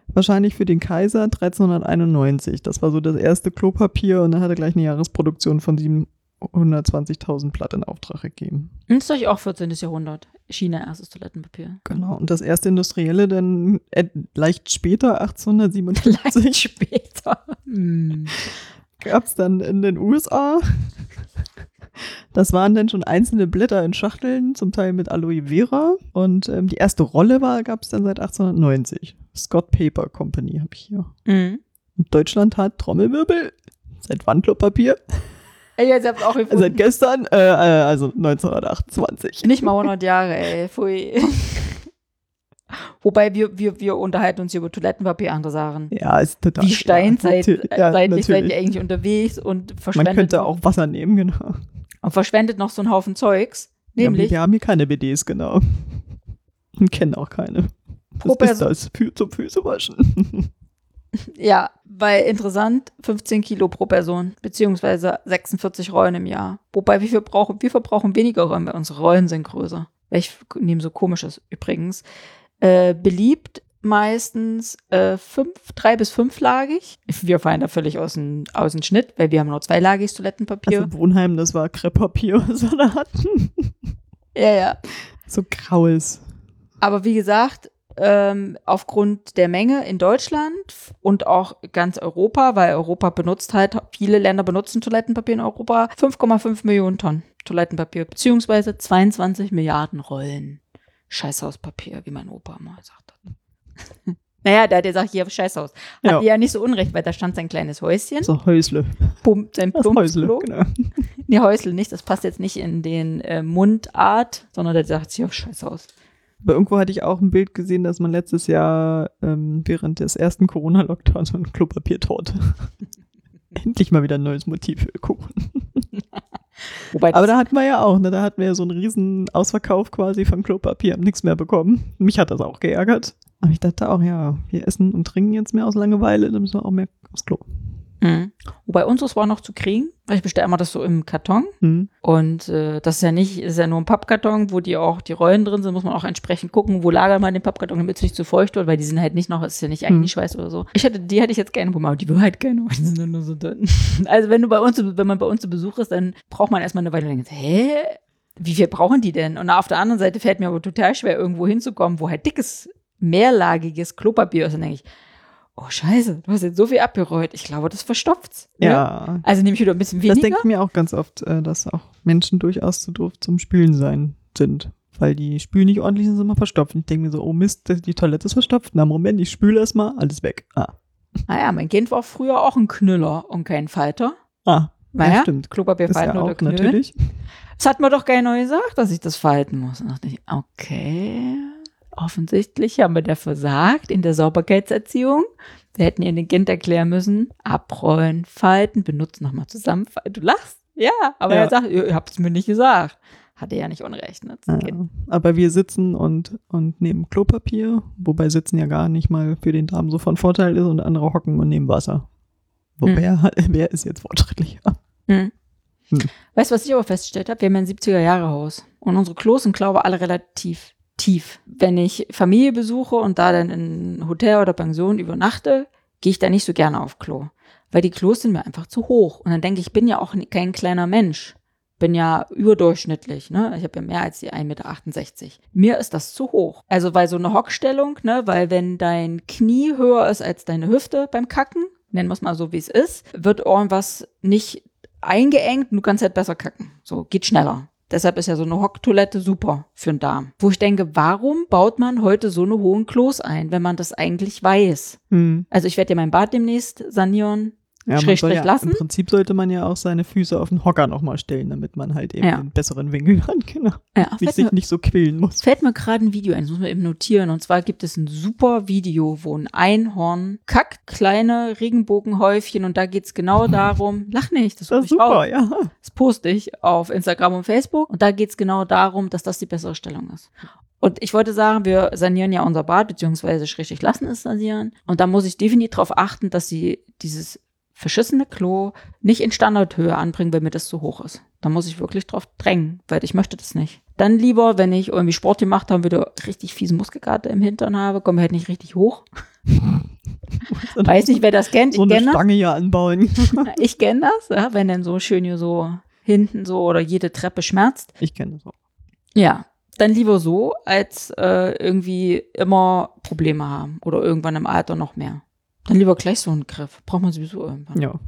B: wahrscheinlich für den Kaiser 1391. Das war so das erste Klopapier und dann hat er gleich eine Jahresproduktion von 720.000 Blatt in Auftrag gegeben.
C: Ist doch auch 14. Jahrhundert. China erstes Toilettenpapier.
B: Genau. Und das erste industrielle dann äh, leicht später,
C: Leicht
B: 1857,
C: später. Hm.
B: gab es dann in den USA. Das waren dann schon einzelne Blätter in Schachteln, zum Teil mit Aloe Vera. Und ähm, die erste Rolle war, gab es dann seit 1890. Scott Paper Company habe ich hier.
C: Mhm.
B: Und Deutschland hat Trommelwirbel. Seit wann Klopapier?
C: Ey, jetzt habt ihr auch gefunden.
B: Seit gestern, äh, äh, also 1928.
C: Nicht mal 100 Jahre, ey. Pfui. Wobei wir, wir, wir unterhalten uns hier über Toilettenpapier, andere Sachen.
B: Ja, ist total.
C: Wie Steinzeit,
B: ja,
C: seid ihr eigentlich unterwegs und
B: Man
C: verschwendet,
B: könnte
C: noch,
B: auch Wasser nehmen, genau.
C: und verschwendet noch so einen Haufen Zeugs.
B: Ja,
C: Nämlich,
B: wir haben hier keine BDs, genau. Und kennen auch keine.
C: Pro
B: Was ist
C: Person.
B: das? Für, zum Füßewaschen.
C: ja, weil interessant, 15 Kilo pro Person, beziehungsweise 46 Rollen im Jahr. Wobei wir verbrauchen, wir verbrauchen weniger Rollen, weil unsere Rollen sind größer. Welch neben so komisches übrigens. Äh, beliebt meistens äh, fünf, drei bis fünflagig. Wir fallen da völlig aus dem, aus dem Schnitt, weil wir haben nur zweilagiges Toilettenpapier.
B: Also Wohnheim, das war Krepppapier, was wir da hatten.
C: ja, ja.
B: So graues.
C: Aber wie gesagt, ähm, aufgrund der Menge in Deutschland und auch ganz Europa, weil Europa benutzt halt, viele Länder benutzen Toilettenpapier in Europa, 5,5 Millionen Tonnen Toilettenpapier, beziehungsweise 22 Milliarden Rollen Scheißhauspapier, wie mein Opa mal gesagt hat. naja, der hat gesagt, hier Scheißhaus. Hat
B: Ja.
C: ja. nicht so unrecht, weil da stand sein kleines Häuschen,
B: So Häusle.
C: Pump, sein
B: Das Häusle, genau.
C: Nee, Häusle nicht, das passt jetzt nicht in den äh, Mundart, sondern der sagt hier Scheißhaus.
B: Aber irgendwo hatte ich auch ein Bild gesehen, dass man letztes Jahr ähm, während des ersten Corona-Lockdowns eine Klopapiertorte. Endlich mal wieder ein neues Motiv für Kuchen.
C: Wobei
B: Aber da hatten wir ja auch, ne? Da hatten wir ja so einen riesen Ausverkauf quasi von Klopapier, haben nichts mehr bekommen. Mich hat das auch geärgert. Aber ich dachte auch, ja, wir essen und trinken jetzt mehr aus Langeweile, dann müssen wir auch mehr aufs Klo.
C: Mhm. Wobei unseres war noch zu kriegen, weil ich bestelle immer das so im Karton.
B: Hm.
C: Und äh, das ist ja nicht, ist ja nur ein Pappkarton, wo die auch die Rollen drin sind, muss man auch entsprechend gucken, wo lagert man den Pappkarton, damit es nicht zu feucht wird, weil die sind halt nicht noch, ist ja nicht
B: Hm.
C: eingeschweißt oder so. Ich hätte, die hätte ich jetzt gerne aber die will halt gerne, die sind nur so dünn. Also wenn du bei uns, wenn man bei uns zu Besuch ist, dann braucht man erstmal eine Weile und denkt, hä? Wie viel brauchen die denn? Und auf der anderen Seite fällt mir aber total schwer, irgendwo hinzukommen, wo halt dickes, mehrlagiges Klopapier ist. Und dann denke ich, oh scheiße, du hast jetzt so viel abgerollt. Ich glaube, das verstopft's. ne?
B: Ja.
C: Also nehme ich wieder ein bisschen
B: Das
C: weniger.
B: denke ich mir auch ganz oft, äh, dass auch Menschen durchaus zu doof zum Spülen sein sind. Weil die Spülen nicht ordentlich sind, sind immer verstopft. Und ich denke mir so, oh Mist, die Toilette ist verstopft. Na Moment, ich spüle erst mal, alles weg. Ah.
C: Naja, mein Kind war früher auch ein Knüller und kein Falter.
B: Ah,
C: Naja,
B: ja, stimmt.
C: Klopapier
B: Ist ja
C: oder
B: auch
C: knüllen.
B: natürlich.
C: Das hat mir doch keiner gesagt, dass ich das falten muss. Und dachte ich, okay, offensichtlich haben wir da versagt in der Sauberkeitserziehung. Wir hätten ihr dem Kind erklären müssen, abrollen, falten, benutzen, nochmal zusammenfalten. Du lachst? Ja, aber
B: Ja.
C: er sagt, ihr, ihr habt es mir nicht gesagt. Hatte ja nicht unrecht, ne?
B: Ja. Aber wir sitzen und, und nehmen Klopapier, wobei Sitzen ja gar nicht mal für den Darm so von Vorteil ist und andere hocken und nehmen Wasser. Wobei, wer, wer ist jetzt fortschrittlicher?
C: Hm.
B: Hm.
C: Weißt du, was ich aber festgestellt habe? Wir haben ja ein 70er-Jahre-Haus. Und unsere Klos sind, glaube ich, alle relativ tief. Wenn ich Familie besuche und da dann in Hotel oder Pension übernachte, gehe ich da nicht so gerne auf Klo. Weil die Klos sind mir einfach zu hoch. Und dann denke ich, ich bin ja auch kein kleiner Mensch. Bin ja überdurchschnittlich, ne? Ich habe ja mehr als die 1,68 Meter. Mir ist das zu hoch. Also, weil so eine Hockstellung, ne? Weil wenn dein Knie höher ist als deine Hüfte beim Kacken, nennen wir es mal so, wie es ist, wird irgendwas nicht eingeengt und du kannst halt besser kacken. So, geht schneller. Deshalb ist ja so eine Hocktoilette super für den Darm. Wo ich denke, warum baut man heute so eine hohen Klos ein, wenn man das eigentlich weiß?
B: Hm.
C: Also ich werde ja mein Bad demnächst sanieren.
B: Ja, man
C: Schrägstrich
B: soll ja,
C: lassen?
B: Im Prinzip sollte man ja auch seine Füße auf den Hocker nochmal stellen, damit man halt eben
C: Ja.
B: einen besseren Winkel hat, genau.
C: Ja,
B: sich
C: mir,
B: nicht so quälen muss.
C: fällt mir gerade ein Video ein, das muss man eben notieren. Und zwar gibt es ein super Video, wo ein Einhorn kackt kleine Regenbogenhäufchen und da geht's genau darum, lach nicht, das,
B: Das ist super, ja.
C: Das poste ich auf Instagram und Facebook. Und da geht's genau darum, dass das die bessere Stellung ist. Und ich wollte sagen, wir sanieren ja unser Bad, beziehungsweise schrägstrich lassen es sanieren. Und da muss ich definitiv darauf achten, dass sie dieses verschissene Klo nicht in Standardhöhe anbringen, wenn mir das zu hoch ist. Da muss ich wirklich drauf drängen, weil ich möchte das nicht. Dann lieber, wenn ich irgendwie Sport gemacht habe, wieder richtig fiesen Muskelkater im Hintern habe, komme ich halt nicht richtig hoch. Weiß nicht, wer das kennt.
B: so
C: ich
B: eine
C: kenne das.
B: Stange hier anbauen.
C: Ich kenne das, ja, wenn dann so schön hier so hinten so oder jede Treppe schmerzt.
B: Ich kenne das auch.
C: Ja, dann lieber so, als äh, irgendwie immer Probleme haben oder irgendwann im Alter noch mehr. Dann lieber gleich so einen Griff. Braucht man sowieso irgendwann.
B: Ja,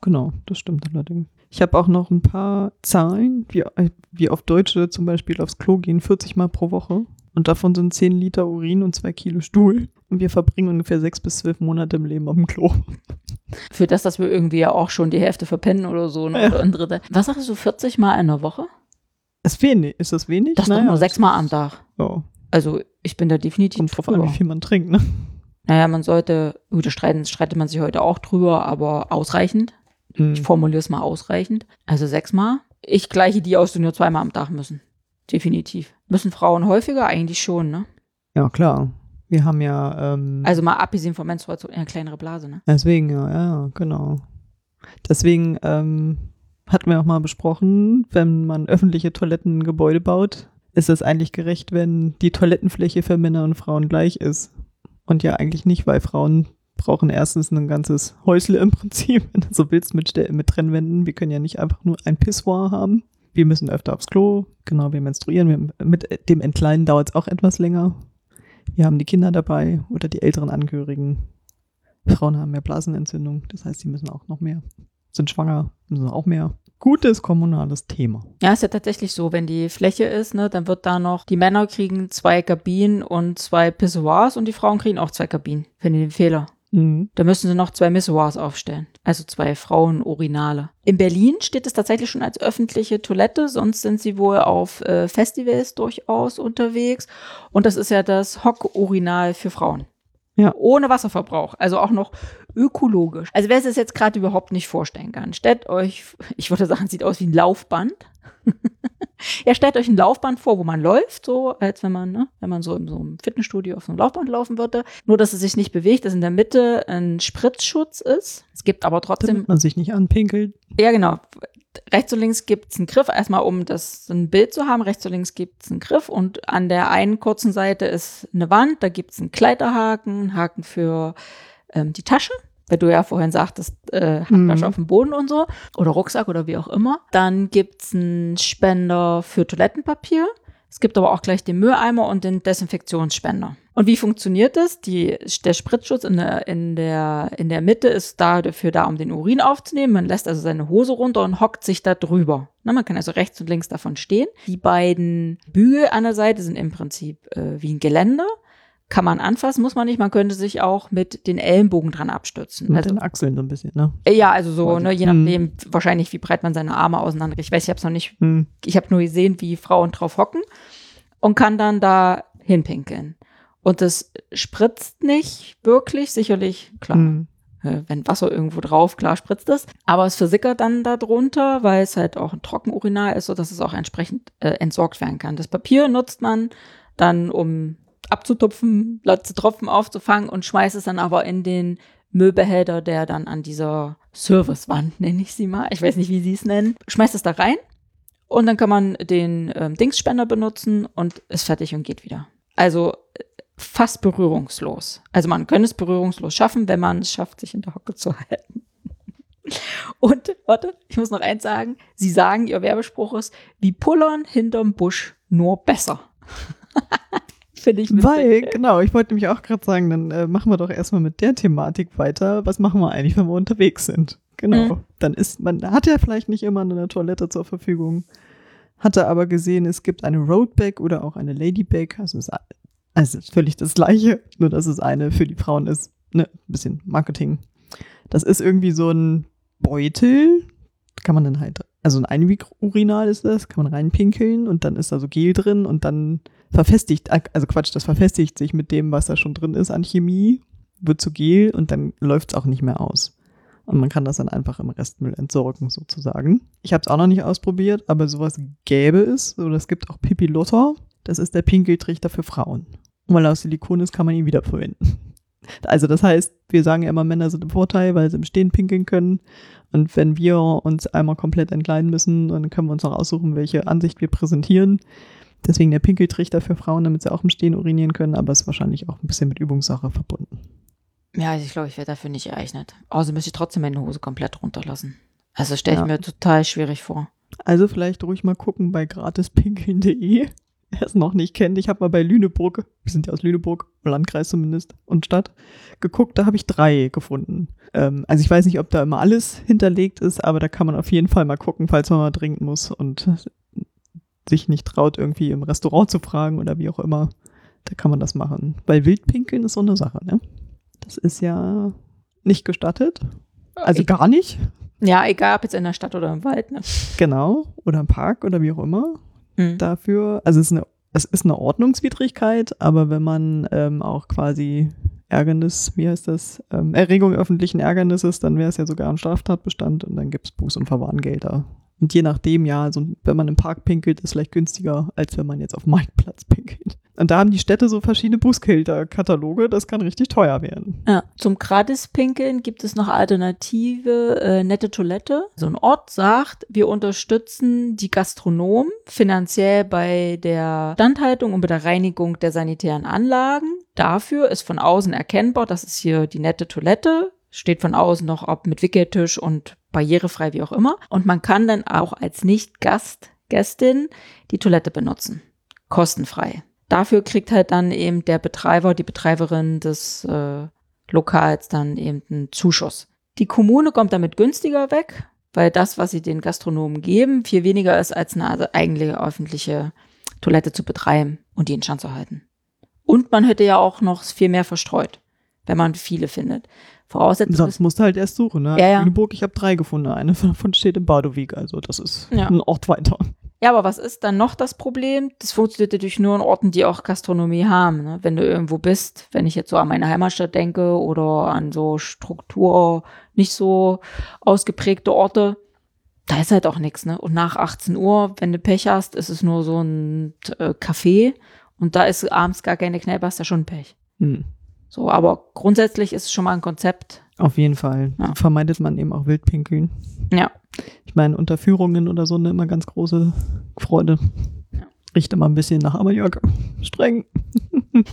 B: genau, das stimmt allerdings. Ich habe auch noch ein paar Zahlen, wie, äh, wie oft Deutsche zum Beispiel aufs Klo gehen, 40 Mal pro Woche. Und davon sind 10 Liter Urin und 2 Kilo Stuhl. Und wir verbringen ungefähr 6 bis 12 Monate im Leben auf dem Klo.
C: Für das, dass wir irgendwie ja auch schon die Hälfte verpennen oder so. Ne?
B: Ja.
C: Oder ein Drittel. Was sagst du, 40 Mal in der Woche?
B: Ist wenig. Ist das wenig?
C: Das ist doch nur sechs Mal am Tag.
B: Ja,
C: Also ich bin da definitiv
B: kommt drauf an, wie viel man trinkt, ne?
C: Naja, man sollte, gut, da streiten, streitet man sich heute auch drüber, aber ausreichend.
B: Hm.
C: Ich formuliere es mal ausreichend. Also sechsmal. Ich gleiche die aus, die nur zweimal am Tag müssen. Definitiv. Müssen Frauen häufiger? Eigentlich schon, ne?
B: Ja, klar. Wir haben ja, ähm,
C: Also mal abgesehen von Menstruation, eine kleinere Blase, ne?
B: deswegen, ja, ja, genau. Deswegen ähm, hatten wir auch mal besprochen, wenn man öffentliche Toiletten in Gebäude baut, ist es eigentlich gerecht, wenn die Toilettenfläche für Männer und Frauen gleich ist. Und ja, eigentlich nicht, weil Frauen brauchen erstens ein ganzes Häusle im Prinzip, wenn du so willst, mit, mit Trennwänden. Wir können ja nicht einfach nur ein Pissoir haben. Wir müssen öfter aufs Klo, genau, wir menstruieren. Wir, mit dem Entkleiden dauert es auch etwas länger. Wir haben die Kinder dabei oder die älteren Angehörigen. Frauen haben mehr Blasenentzündung, das heißt, sie müssen auch noch mehr. Sind schwanger, müssen auch mehr. Gutes kommunales Thema.
C: Ja, ist ja tatsächlich so, wenn die Fläche ist, ne, dann wird da noch, die Männer kriegen zwei Kabinen und zwei Pissoirs und die Frauen kriegen auch zwei Kabinen. Finde ich den Fehler.
B: Mhm.
C: Da müssen sie noch zwei Missoirs aufstellen. Also zwei Frauenurinale. In Berlin steht es tatsächlich schon als öffentliche Toilette, sonst sind sie wohl auf äh, Festivals durchaus unterwegs. Und das ist ja das Hock-Urinal für Frauen.
B: Ja.
C: Ohne Wasserverbrauch. Also auch noch ökologisch. Also wer es jetzt gerade überhaupt nicht vorstellen kann, stellt euch, ich würde sagen, sieht aus wie ein Laufband. Ja, stellt euch ein Laufband vor, wo man läuft, so als wenn man, ne, wenn man so in so einem Fitnessstudio auf so einem Laufband laufen würde. Nur, dass es sich nicht bewegt, dass in der Mitte ein Spritzschutz ist. Es gibt aber trotzdem.
B: Damit man sich nicht anpinkelt.
C: Ja, genau. Rechts und links gibt's einen Griff, erstmal um das ein Bild zu haben. Rechts und links gibt's einen Griff und an der einen kurzen Seite ist eine Wand, da gibt's einen Kleiderhaken, einen Haken für ähm, die Tasche weil du ja vorhin sagtest, äh, Handtasche
B: Mhm.
C: auf dem Boden und so, oder Rucksack oder wie auch immer. Dann gibt's einen Spender für Toilettenpapier. Es gibt aber auch gleich den Mülleimer und den Desinfektionsspender. Und wie funktioniert das? Die, der Spritzschutz in der, in, der, in der Mitte ist da dafür da, um den Urin aufzunehmen. Man lässt also seine Hose runter und hockt sich da drüber. Na, man kann also rechts und links davon stehen. Die beiden Bügel an der Seite sind im Prinzip äh, wie ein Geländer. Kann man anfassen, muss man nicht. Man könnte sich auch mit den Ellenbogen dran abstützen.
B: Mit
C: Also,
B: den Achseln so ein bisschen, ne?
C: äh, ja, also so, ne, je
B: Mhm.
C: nachdem, wahrscheinlich, wie breit man seine Arme auseinander. Ich weiß, ich habe es noch nicht,
B: Hm.
C: ich habe nur gesehen, wie Frauen drauf hocken und kann dann da hinpinkeln. Und das spritzt nicht wirklich, sicherlich, klar,
B: Hm.
C: äh, wenn Wasser irgendwo drauf, klar spritzt es. Aber es versickert dann da drunter, weil es halt auch ein Trockenurinal ist, sodass es auch entsprechend äh, entsorgt werden kann. Das Papier nutzt man dann, um abzutupfen, letzte Tropfen aufzufangen und schmeißt es dann aber in den Müllbehälter, der dann an dieser Servicewand, nenne ich sie mal, ich weiß nicht, wie sie es nennen, schmeißt es da rein und dann kann man den ähm, Dingsspender benutzen und ist fertig und geht wieder. Also äh, fast berührungslos. Also man könnte es berührungslos schaffen, wenn man es schafft, sich in der Hocke zu halten. Und, warte, ich muss noch eins sagen. Sie sagen, ihr Werbespruch ist, wie pullern hinterm Busch, nur besser. Finde ich witzig.
B: Weil, genau, ich wollte nämlich auch gerade sagen, dann äh, machen wir doch erstmal mit der Thematik weiter. Was machen wir eigentlich, wenn wir unterwegs sind? Genau.
C: Mhm.
B: Dann ist, man hat ja vielleicht nicht immer eine Toilette zur Verfügung, hatte aber gesehen, es gibt eine Roadbag oder auch eine Ladybag. Also es ist, also ist völlig das Gleiche, nur dass es eine für die Frauen ist. Ne, ein bisschen Marketing. Das ist irgendwie so ein Beutel, kann man dann halt, also ein Einwegurinal ist das, kann man reinpinkeln und dann ist da so Gel drin und dann verfestigt, also Quatsch, das verfestigt sich mit dem, was da schon drin ist an Chemie, wird zu Gel und dann läuft es auch nicht mehr aus. Und man kann das dann einfach im Restmüll entsorgen, sozusagen. Ich habe es auch noch nicht ausprobiert, aber sowas gäbe es. Oder es gibt auch Pipi Lotter. Das ist der Pinkeltrichter für Frauen. Und weil er aus Silikon ist, kann man ihn wiederverwenden. Also das heißt, wir sagen ja immer, Männer sind im Vorteil, weil sie im Stehen pinkeln können. Und wenn wir uns einmal komplett entkleiden müssen, dann können wir uns noch aussuchen, welche Ansicht wir präsentieren. Deswegen der Pinkeltrichter für Frauen, damit sie auch im Stehen urinieren können, aber es ist wahrscheinlich auch ein bisschen mit Übungssache verbunden.
C: Ja, ich glaube, ich wäre dafür nicht geeignet. Außer müsste ich trotzdem meine Hose komplett runterlassen. Also stelle ich
B: Ja.
C: mir total schwierig vor.
B: Also vielleicht ruhig mal gucken bei gratispinkeln.de. Wer es noch nicht kennt, ich habe mal bei Lüneburg, wir sind ja aus Lüneburg, Landkreis zumindest und Stadt, geguckt, da habe ich drei gefunden. Ähm, also ich weiß nicht, ob da immer alles hinterlegt ist, aber da kann man auf jeden Fall mal gucken, falls man mal trinken muss und sich nicht traut, irgendwie im Restaurant zu fragen oder wie auch immer. Da kann man das machen. Weil Wildpinkeln ist so eine Sache, ne? Das ist ja nicht gestattet. Also
C: Ich-
B: gar nicht.
C: ja, egal, ob jetzt in der Stadt oder im Wald. Ne?
B: Genau. Oder im Park oder wie auch immer.
C: Hm.
B: dafür. Also es ist eine, es ist eine Ordnungswidrigkeit, aber wenn man ähm, auch quasi Ärgernis, wie heißt das, ähm, Erregung öffentlichen Ärgernisses, dann wäre es ja sogar ein Straftatbestand und dann gibt es Buß- und Verwarngelder. Und je nachdem, ja, also wenn man im Park pinkelt, ist vielleicht günstiger, als wenn man jetzt auf dem Marktplatz pinkelt. Und da haben die Städte so verschiedene Bußgelder-Kataloge, das kann richtig teuer werden.
C: Ja. Zum Gratispinkeln gibt es noch alternative äh, nette Toilette. So ein Ort sagt, wir unterstützen die Gastronomen finanziell bei der Standhaltung und bei der Reinigung der sanitären Anlagen. Dafür ist von außen erkennbar, das ist hier die nette Toilette, steht von außen noch ob mit Wickeltisch und barrierefrei wie auch immer. Und man kann dann auch als Nicht-Gast, Gästin die Toilette benutzen. Kostenfrei. Dafür kriegt halt dann eben der Betreiber, die Betreiberin des äh, Lokals dann eben einen Zuschuss. Die Kommune kommt damit günstiger weg, weil das, was sie den Gastronomen geben, viel weniger ist, als eine eigentliche öffentliche Toilette zu betreiben und die in Stand zu halten. Und man hätte ja auch noch viel mehr verstreut, wenn man viele findet. Voraussetzung
B: Sonst
C: ist,
B: musst du halt erst suchen. Ne?
C: Ja, ja.
B: Lüneburg, ich habe drei gefunden. Eine davon steht in Badowig, also das ist
C: Ja.
B: ein Ort weiter.
C: Ja, aber was ist dann noch das Problem? Das funktioniert natürlich nur in Orten, die auch Gastronomie haben. Ne? Wenn du irgendwo bist, wenn ich jetzt so an meine Heimatstadt denke oder an so Struktur nicht so ausgeprägte Orte, da ist halt auch nichts, ne? Und nach 18 Uhr, wenn du Pech hast, ist es nur so ein äh, Café und da ist abends gar keine Kneipe, hast du ja schon Pech.
B: Hm.
C: So, aber grundsätzlich ist es schon mal ein Konzept.
B: Auf jeden Fall.
C: Ja.
B: Vermeidet man eben auch Wildpinkeln.
C: Ja.
B: Ich meine, unter Führungen oder so ne, immer ganz große Freude.
C: Ja.
B: Riecht immer ein bisschen nach Ammoniak. Streng.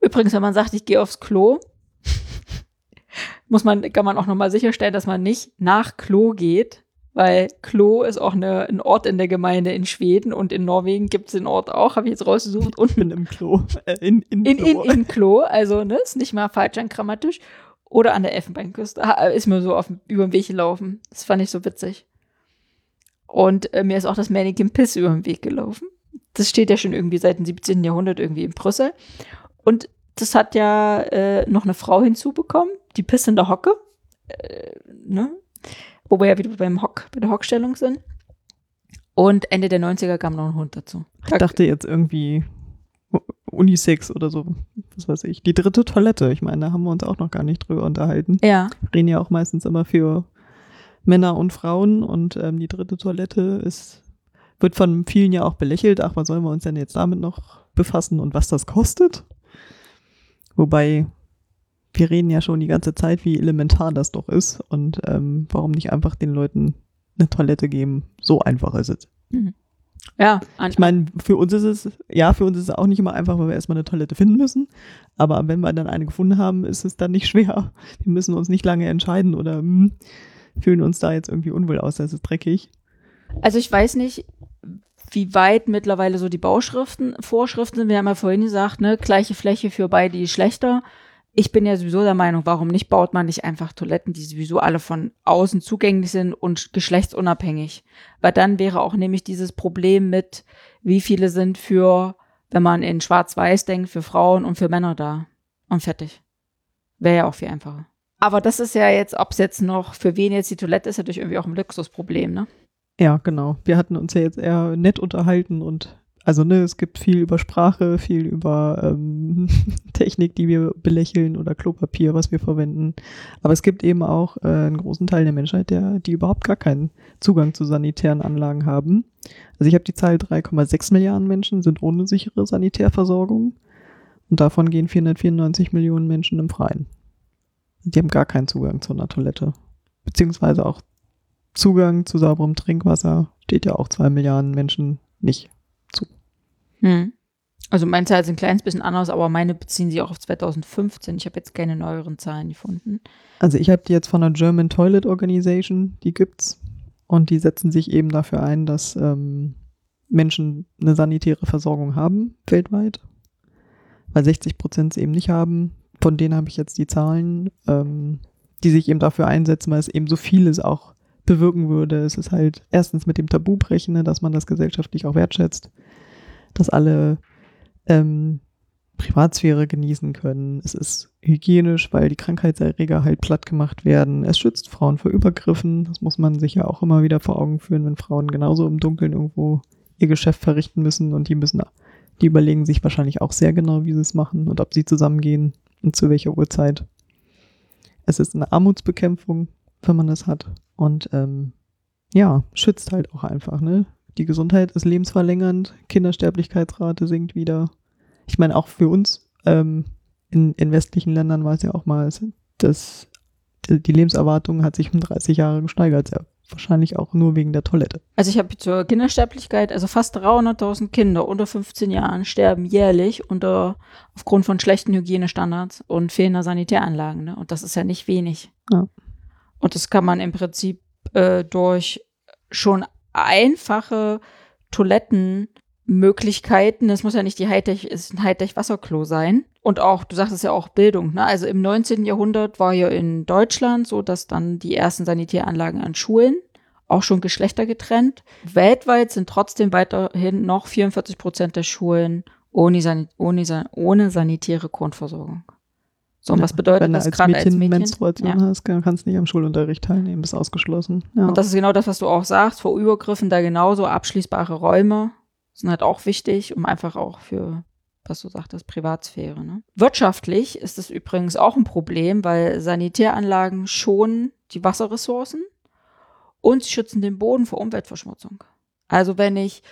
C: Übrigens, wenn man sagt, ich gehe aufs Klo, muss man, kann man auch nochmal sicherstellen, dass man nicht nach Klo geht, weil Klo ist auch eine, ein Ort in der Gemeinde in Schweden und in Norwegen gibt es den Ort auch, habe ich jetzt rausgesucht.
B: Ich
C: Und
B: bin im Klo. Äh, in, in,
C: in, in,
B: Klo.
C: in Klo, also ne, ist nicht mal falsch an grammatisch. Oder an der Elfenbeinküste. Ha, Ist mir so auf, über den Weg gelaufen. Das fand ich so witzig. Und äh, mir ist auch das Mannequin Piss über den Weg gelaufen. Das steht ja schon irgendwie seit dem 17. Jahrhundert irgendwie in Brüssel. Und das hat ja äh, noch eine Frau hinzubekommen, die Piss in der Hocke. Äh, ne? Wo wir ja wieder beim Hock, bei der Hockstellung sind. Und Ende der 90er kam noch ein Hund dazu.
B: Ich dachte jetzt irgendwie Unisex oder so. Was weiß ich. Die dritte Toilette. Ich meine, da haben wir uns auch noch gar nicht drüber unterhalten.
C: ja,
B: reden ja auch meistens immer für Männer und Frauen und ähm, die dritte Toilette ist, wird von vielen ja auch belächelt. Ach, was sollen wir uns denn jetzt damit noch befassen und was das kostet? Wobei wir reden ja schon die ganze Zeit, wie elementar das doch ist und ähm, warum nicht einfach den Leuten eine Toilette geben. So einfach ist es.
C: Ja.
B: Ich meine, für uns ist es, ja, für uns ist es auch nicht immer einfach, weil wir erstmal eine Toilette finden müssen. Aber wenn wir dann eine gefunden haben, ist es dann nicht schwer. Wir müssen uns nicht lange entscheiden oder hm, fühlen uns da jetzt irgendwie unwohl aus, das ist dreckig.
C: Also ich weiß nicht, wie weit mittlerweile so die Bauschriften, Vorschriften sind. Wir haben ja vorhin gesagt, ne, gleiche Fläche für beide Geschlechter. Ich bin ja sowieso der Meinung, warum nicht baut man nicht einfach Toiletten, die sowieso alle von außen zugänglich sind und geschlechtsunabhängig? Weil dann wäre auch nämlich dieses Problem mit, wie viele sind für, wenn man in Schwarz-Weiß denkt, für Frauen und für Männer da. Und fertig. Wäre ja auch viel einfacher. Aber das ist ja jetzt, ob es jetzt noch, für wen jetzt die Toilette ist, natürlich irgendwie auch ein Luxusproblem, ne?
B: Ja, genau. Wir hatten uns ja jetzt eher nett unterhalten und also ne, es gibt viel über Sprache, viel über ähm, Technik, die wir belächeln oder Klopapier, was wir verwenden. Aber es gibt eben auch äh, einen großen Teil der Menschheit, der, die überhaupt gar keinen Zugang zu sanitären Anlagen haben. Also ich habe die Zahl 3,6 Milliarden Menschen sind ohne sichere Sanitärversorgung und davon gehen 494 Millionen Menschen im Freien. Die haben gar keinen Zugang zu einer Toilette. Beziehungsweise auch Zugang zu sauberem Trinkwasser steht ja auch zwei Milliarden Menschen nicht.
C: Hm. Also meine Zahlen sind ein kleines bisschen anders, aber meine beziehen sich auch auf 2015. Ich habe jetzt keine neueren Zahlen gefunden.
B: Also ich habe die jetzt von der German Toilet Organization, die gibt's. Und die setzen sich eben dafür ein, dass ähm, Menschen eine sanitäre Versorgung haben, weltweit. Weil 60 Prozent es eben nicht haben. Von denen habe ich jetzt die Zahlen, ähm, die sich eben dafür einsetzen, weil es eben so vieles auch bewirken würde. Es ist halt erstens mit dem Tabu brechen, ne, dass man das gesellschaftlich auch wertschätzt, dass alle ähm, Privatsphäre genießen können. Es ist hygienisch, weil die Krankheitserreger halt platt gemacht werden. Es schützt Frauen vor Übergriffen. Das muss man sich ja auch immer wieder vor Augen führen, wenn Frauen genauso im Dunkeln irgendwo ihr Geschäft verrichten müssen und die müssen, die überlegen sich wahrscheinlich auch sehr genau, wie sie es machen und ob sie zusammengehen und zu welcher Uhrzeit. Es ist eine Armutsbekämpfung, wenn man das hat. Und ähm, ja, schützt halt auch einfach, ne? Die Gesundheit ist lebensverlängernd, Kindersterblichkeitsrate sinkt wieder. Ich meine, auch für uns ähm, in, in westlichen Ländern war es ja auch mal, dass die Lebenserwartung hat sich um 30 Jahre gesteigert. Ja, wahrscheinlich auch nur wegen der Toilette.
C: Also ich habe zur Kindersterblichkeit, also fast 300.000 Kinder unter 15 Jahren sterben jährlich unter aufgrund von schlechten Hygienestandards und fehlender Sanitäranlagen. Ne? Und das ist ja nicht wenig.
B: Ja.
C: Und das kann man im Prinzip äh, durch schon einfache Toilettenmöglichkeiten, das muss ja nicht die Hightech, ist ein Hightech-Wasserklo sein. Und auch, du sagtest ja auch Bildung, ne? Also im 19. Jahrhundert war ja in Deutschland so, dass dann die ersten Sanitäranlagen an Schulen auch schon geschlechtergetrennt. Weltweit sind trotzdem weiterhin noch 44 Prozent der Schulen ohne, San ohne, San ohne sanitäre Grundversorgung. So, und was bedeutet
B: Wenn du
C: das
B: als
C: gerade
B: Mädchen,
C: als Mädchen?
B: Menstruation
C: Ja.
B: hast, kann- kannst du nicht am Schulunterricht teilnehmen, bist ausgeschlossen. Ja.
C: Und das ist genau das, was du auch sagst, vor Übergriffen da genauso abschließbare Räume sind halt auch wichtig, um einfach auch für, was du sagtest, Privatsphäre. Ne? Wirtschaftlich ist es übrigens auch ein Problem, weil Sanitäranlagen schonen die Wasserressourcen Und sie schützen den Boden vor Umweltverschmutzung. Also wenn ich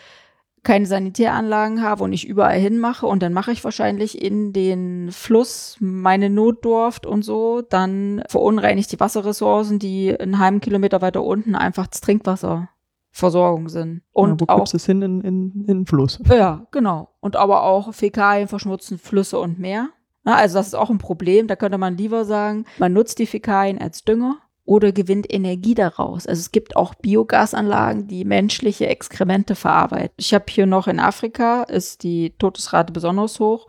C: keine Sanitäranlagen habe und ich überall hinmache und dann mache ich wahrscheinlich in den Fluss meine Notdurft und so, dann verunreinigt die Wasserressourcen, die einen halben Kilometer weiter unten einfach das Trinkwasserversorgung sind. Und
B: ja, wo
C: auch,
B: es hin in, in, in den Fluss?
C: Ja, genau. Und aber auch Fäkalien verschmutzen Flüsse und Meer. Na, also das ist auch ein Problem. Da könnte man lieber sagen, man nutzt die Fäkalien als Dünger oder gewinnt Energie daraus. Also es gibt auch Biogasanlagen, die menschliche Exkremente verarbeiten. Ich habe hier noch in Afrika, ist die Todesrate besonders hoch.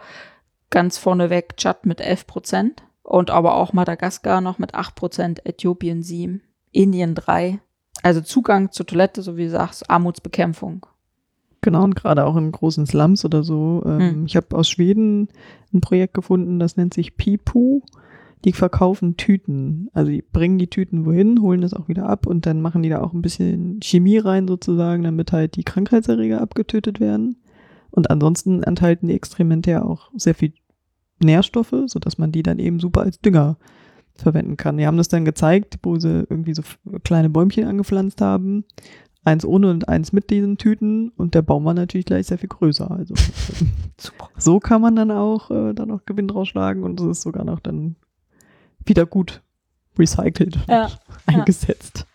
C: Ganz vorneweg Tschad mit 11 Prozent und aber auch Madagaskar noch mit 8 Prozent, Äthiopien 7, Indien 3. Also Zugang zur Toilette, so wie du sagst, Armutsbekämpfung.
B: Genau, und gerade auch in großen Slums oder so. Ähm, hm. Ich habe aus Schweden ein Projekt gefunden, das nennt sich Pipu die verkaufen Tüten. Also die bringen die Tüten wohin, holen das auch wieder ab und dann machen die da auch ein bisschen Chemie rein sozusagen, damit halt die Krankheitserreger abgetötet werden. Und ansonsten enthalten die Extremente ja auch sehr viel Nährstoffe, sodass man die dann eben super als Dünger verwenden kann. Die haben das dann gezeigt, wo sie irgendwie so kleine Bäumchen angepflanzt haben. Eins ohne und eins mit diesen Tüten und der Baum war natürlich gleich sehr viel größer. Also so kann man dann auch äh, dann auch Gewinn draus schlagen und es ist sogar noch dann wieder gut recycelt
C: ja,
B: eingesetzt. Ja.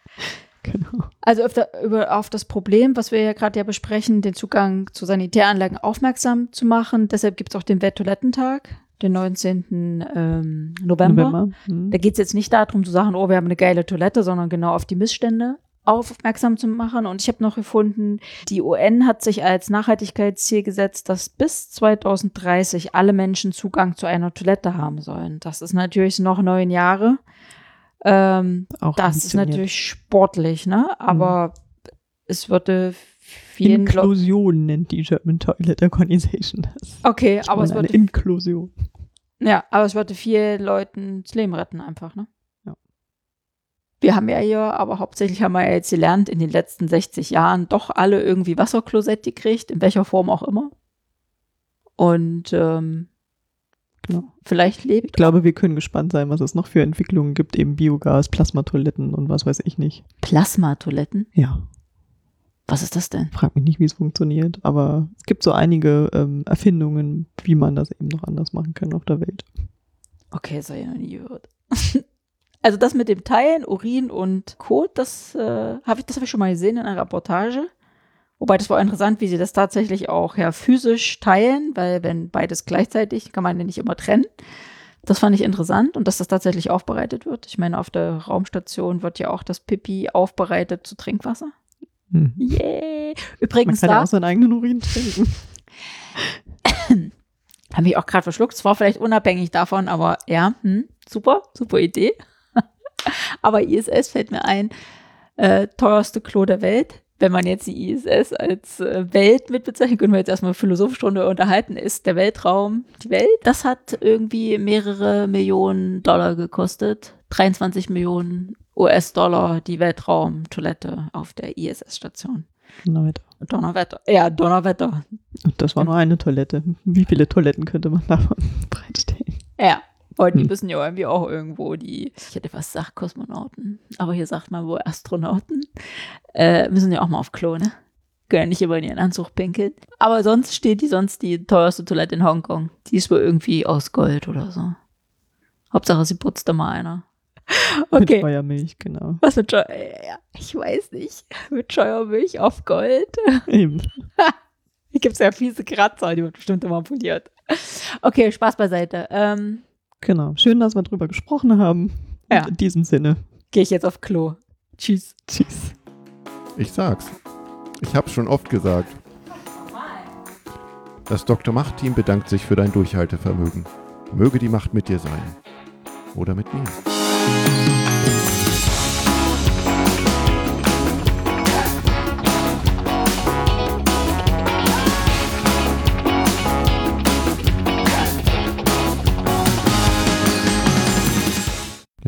B: Genau.
C: Also auf, der, über, auf das Problem, was wir ja gerade ja besprechen, den Zugang zu Sanitäranlagen aufmerksam zu machen. Deshalb gibt es auch den Welttoilettentag, den 19. Ähm, November. November. Mhm. Da geht es jetzt nicht darum zu sagen, oh, wir haben eine geile Toilette, sondern genau auf die Missstände aufmerksam zu machen. Und ich habe noch gefunden, die UN hat sich als Nachhaltigkeitsziel gesetzt, dass bis 2030 alle Menschen Zugang zu einer Toilette haben sollen. Das ist natürlich noch neun Jahre. Ähm, das ist natürlich sportlich, ne? Aber mhm. es würde
B: vielen Inklusion nennt die German Toilet Organization das.
C: Okay, aber es würde
B: Inklusion.
C: Ja, aber es würde vielen Leuten das Leben retten einfach, ne? Wir haben ja hier, aber hauptsächlich haben wir ja jetzt gelernt, in den letzten 60 Jahren doch alle irgendwie Wasserklosett gekriegt, in welcher Form auch immer. Und ähm, genau. vielleicht lebt.
B: Ich glaube, wir können gespannt sein, was es noch für Entwicklungen gibt, eben Biogas, Plasmatoiletten und was weiß ich nicht.
C: Plasmatoiletten?
B: Ja.
C: Was ist das denn?
B: Frag mich nicht, wie es funktioniert, aber es gibt so einige ähm, Erfindungen, wie man das eben noch anders machen kann auf der Welt.
C: Okay, das habe ich noch nie gehört. Also das mit dem Teilen, Urin und Kot, das äh, habe ich, das habe ich schon mal gesehen in einer Reportage. Wobei das war interessant, wie sie das tatsächlich auch ja physisch teilen, weil wenn beides gleichzeitig, kann man ja nicht immer trennen. Das fand ich interessant und dass das tatsächlich aufbereitet wird. Ich meine, auf der Raumstation wird ja auch das Pipi aufbereitet zu Trinkwasser. Hm. Yeah. Übrigens
B: man kann da. Ja auch seinen eigenen Urin trinken.
C: Habe ich auch gerade verschluckt. Es war vielleicht unabhängig davon, aber ja, hm, super, super Idee. Aber ISS fällt mir ein, äh, teuerste Klo der Welt. Wenn man jetzt die ISS als äh, Welt mit bezeichnet, können wir jetzt erstmal Philosophischstunde unterhalten, ist der Weltraum die Welt. Das hat irgendwie mehrere Millionen Dollar gekostet. 23 Millionen US-Dollar die Weltraumtoilette auf der ISS-Station.
B: Donnerwetter.
C: Donnerwetter. Ja, Donnerwetter.
B: Und das war nur eine Toilette. Wie viele Toiletten könnte man davon bereitstellen?
C: Ja, und die hm. müssen ja irgendwie auch irgendwo die, ich hätte fast gesagt Kosmonauten, aber hier sagt man wohl Astronauten, äh, müssen ja auch mal auf Klo, ne? Können nicht immer in ihren Anzug pinkeln. Aber sonst steht die sonst die teuerste Toilette in Hongkong. Die ist wohl irgendwie aus Gold oder so. Hauptsache, sie putzt da mal einer.
B: Okay. Mit Scheuermilch, genau.
C: Was mit Scheuermilch? Ja, ich weiß nicht. Mit Scheuermilch auf Gold.
B: Eben.
C: Hier gibt es ja fiese Kratzer, die wird bestimmt immer poliert. Okay, Spaß beiseite. Ähm,
B: Genau. Schön, dass wir drüber gesprochen haben. Ja. Und in diesem Sinne.
C: Gehe ich jetzt auf Klo. Tschüss.
B: Tschüss.
A: Ich sag's. Ich hab's schon oft gesagt. Das Dr. Macht-Team bedankt sich für dein Durchhaltevermögen. Möge die Macht mit dir sein. Oder mit mir.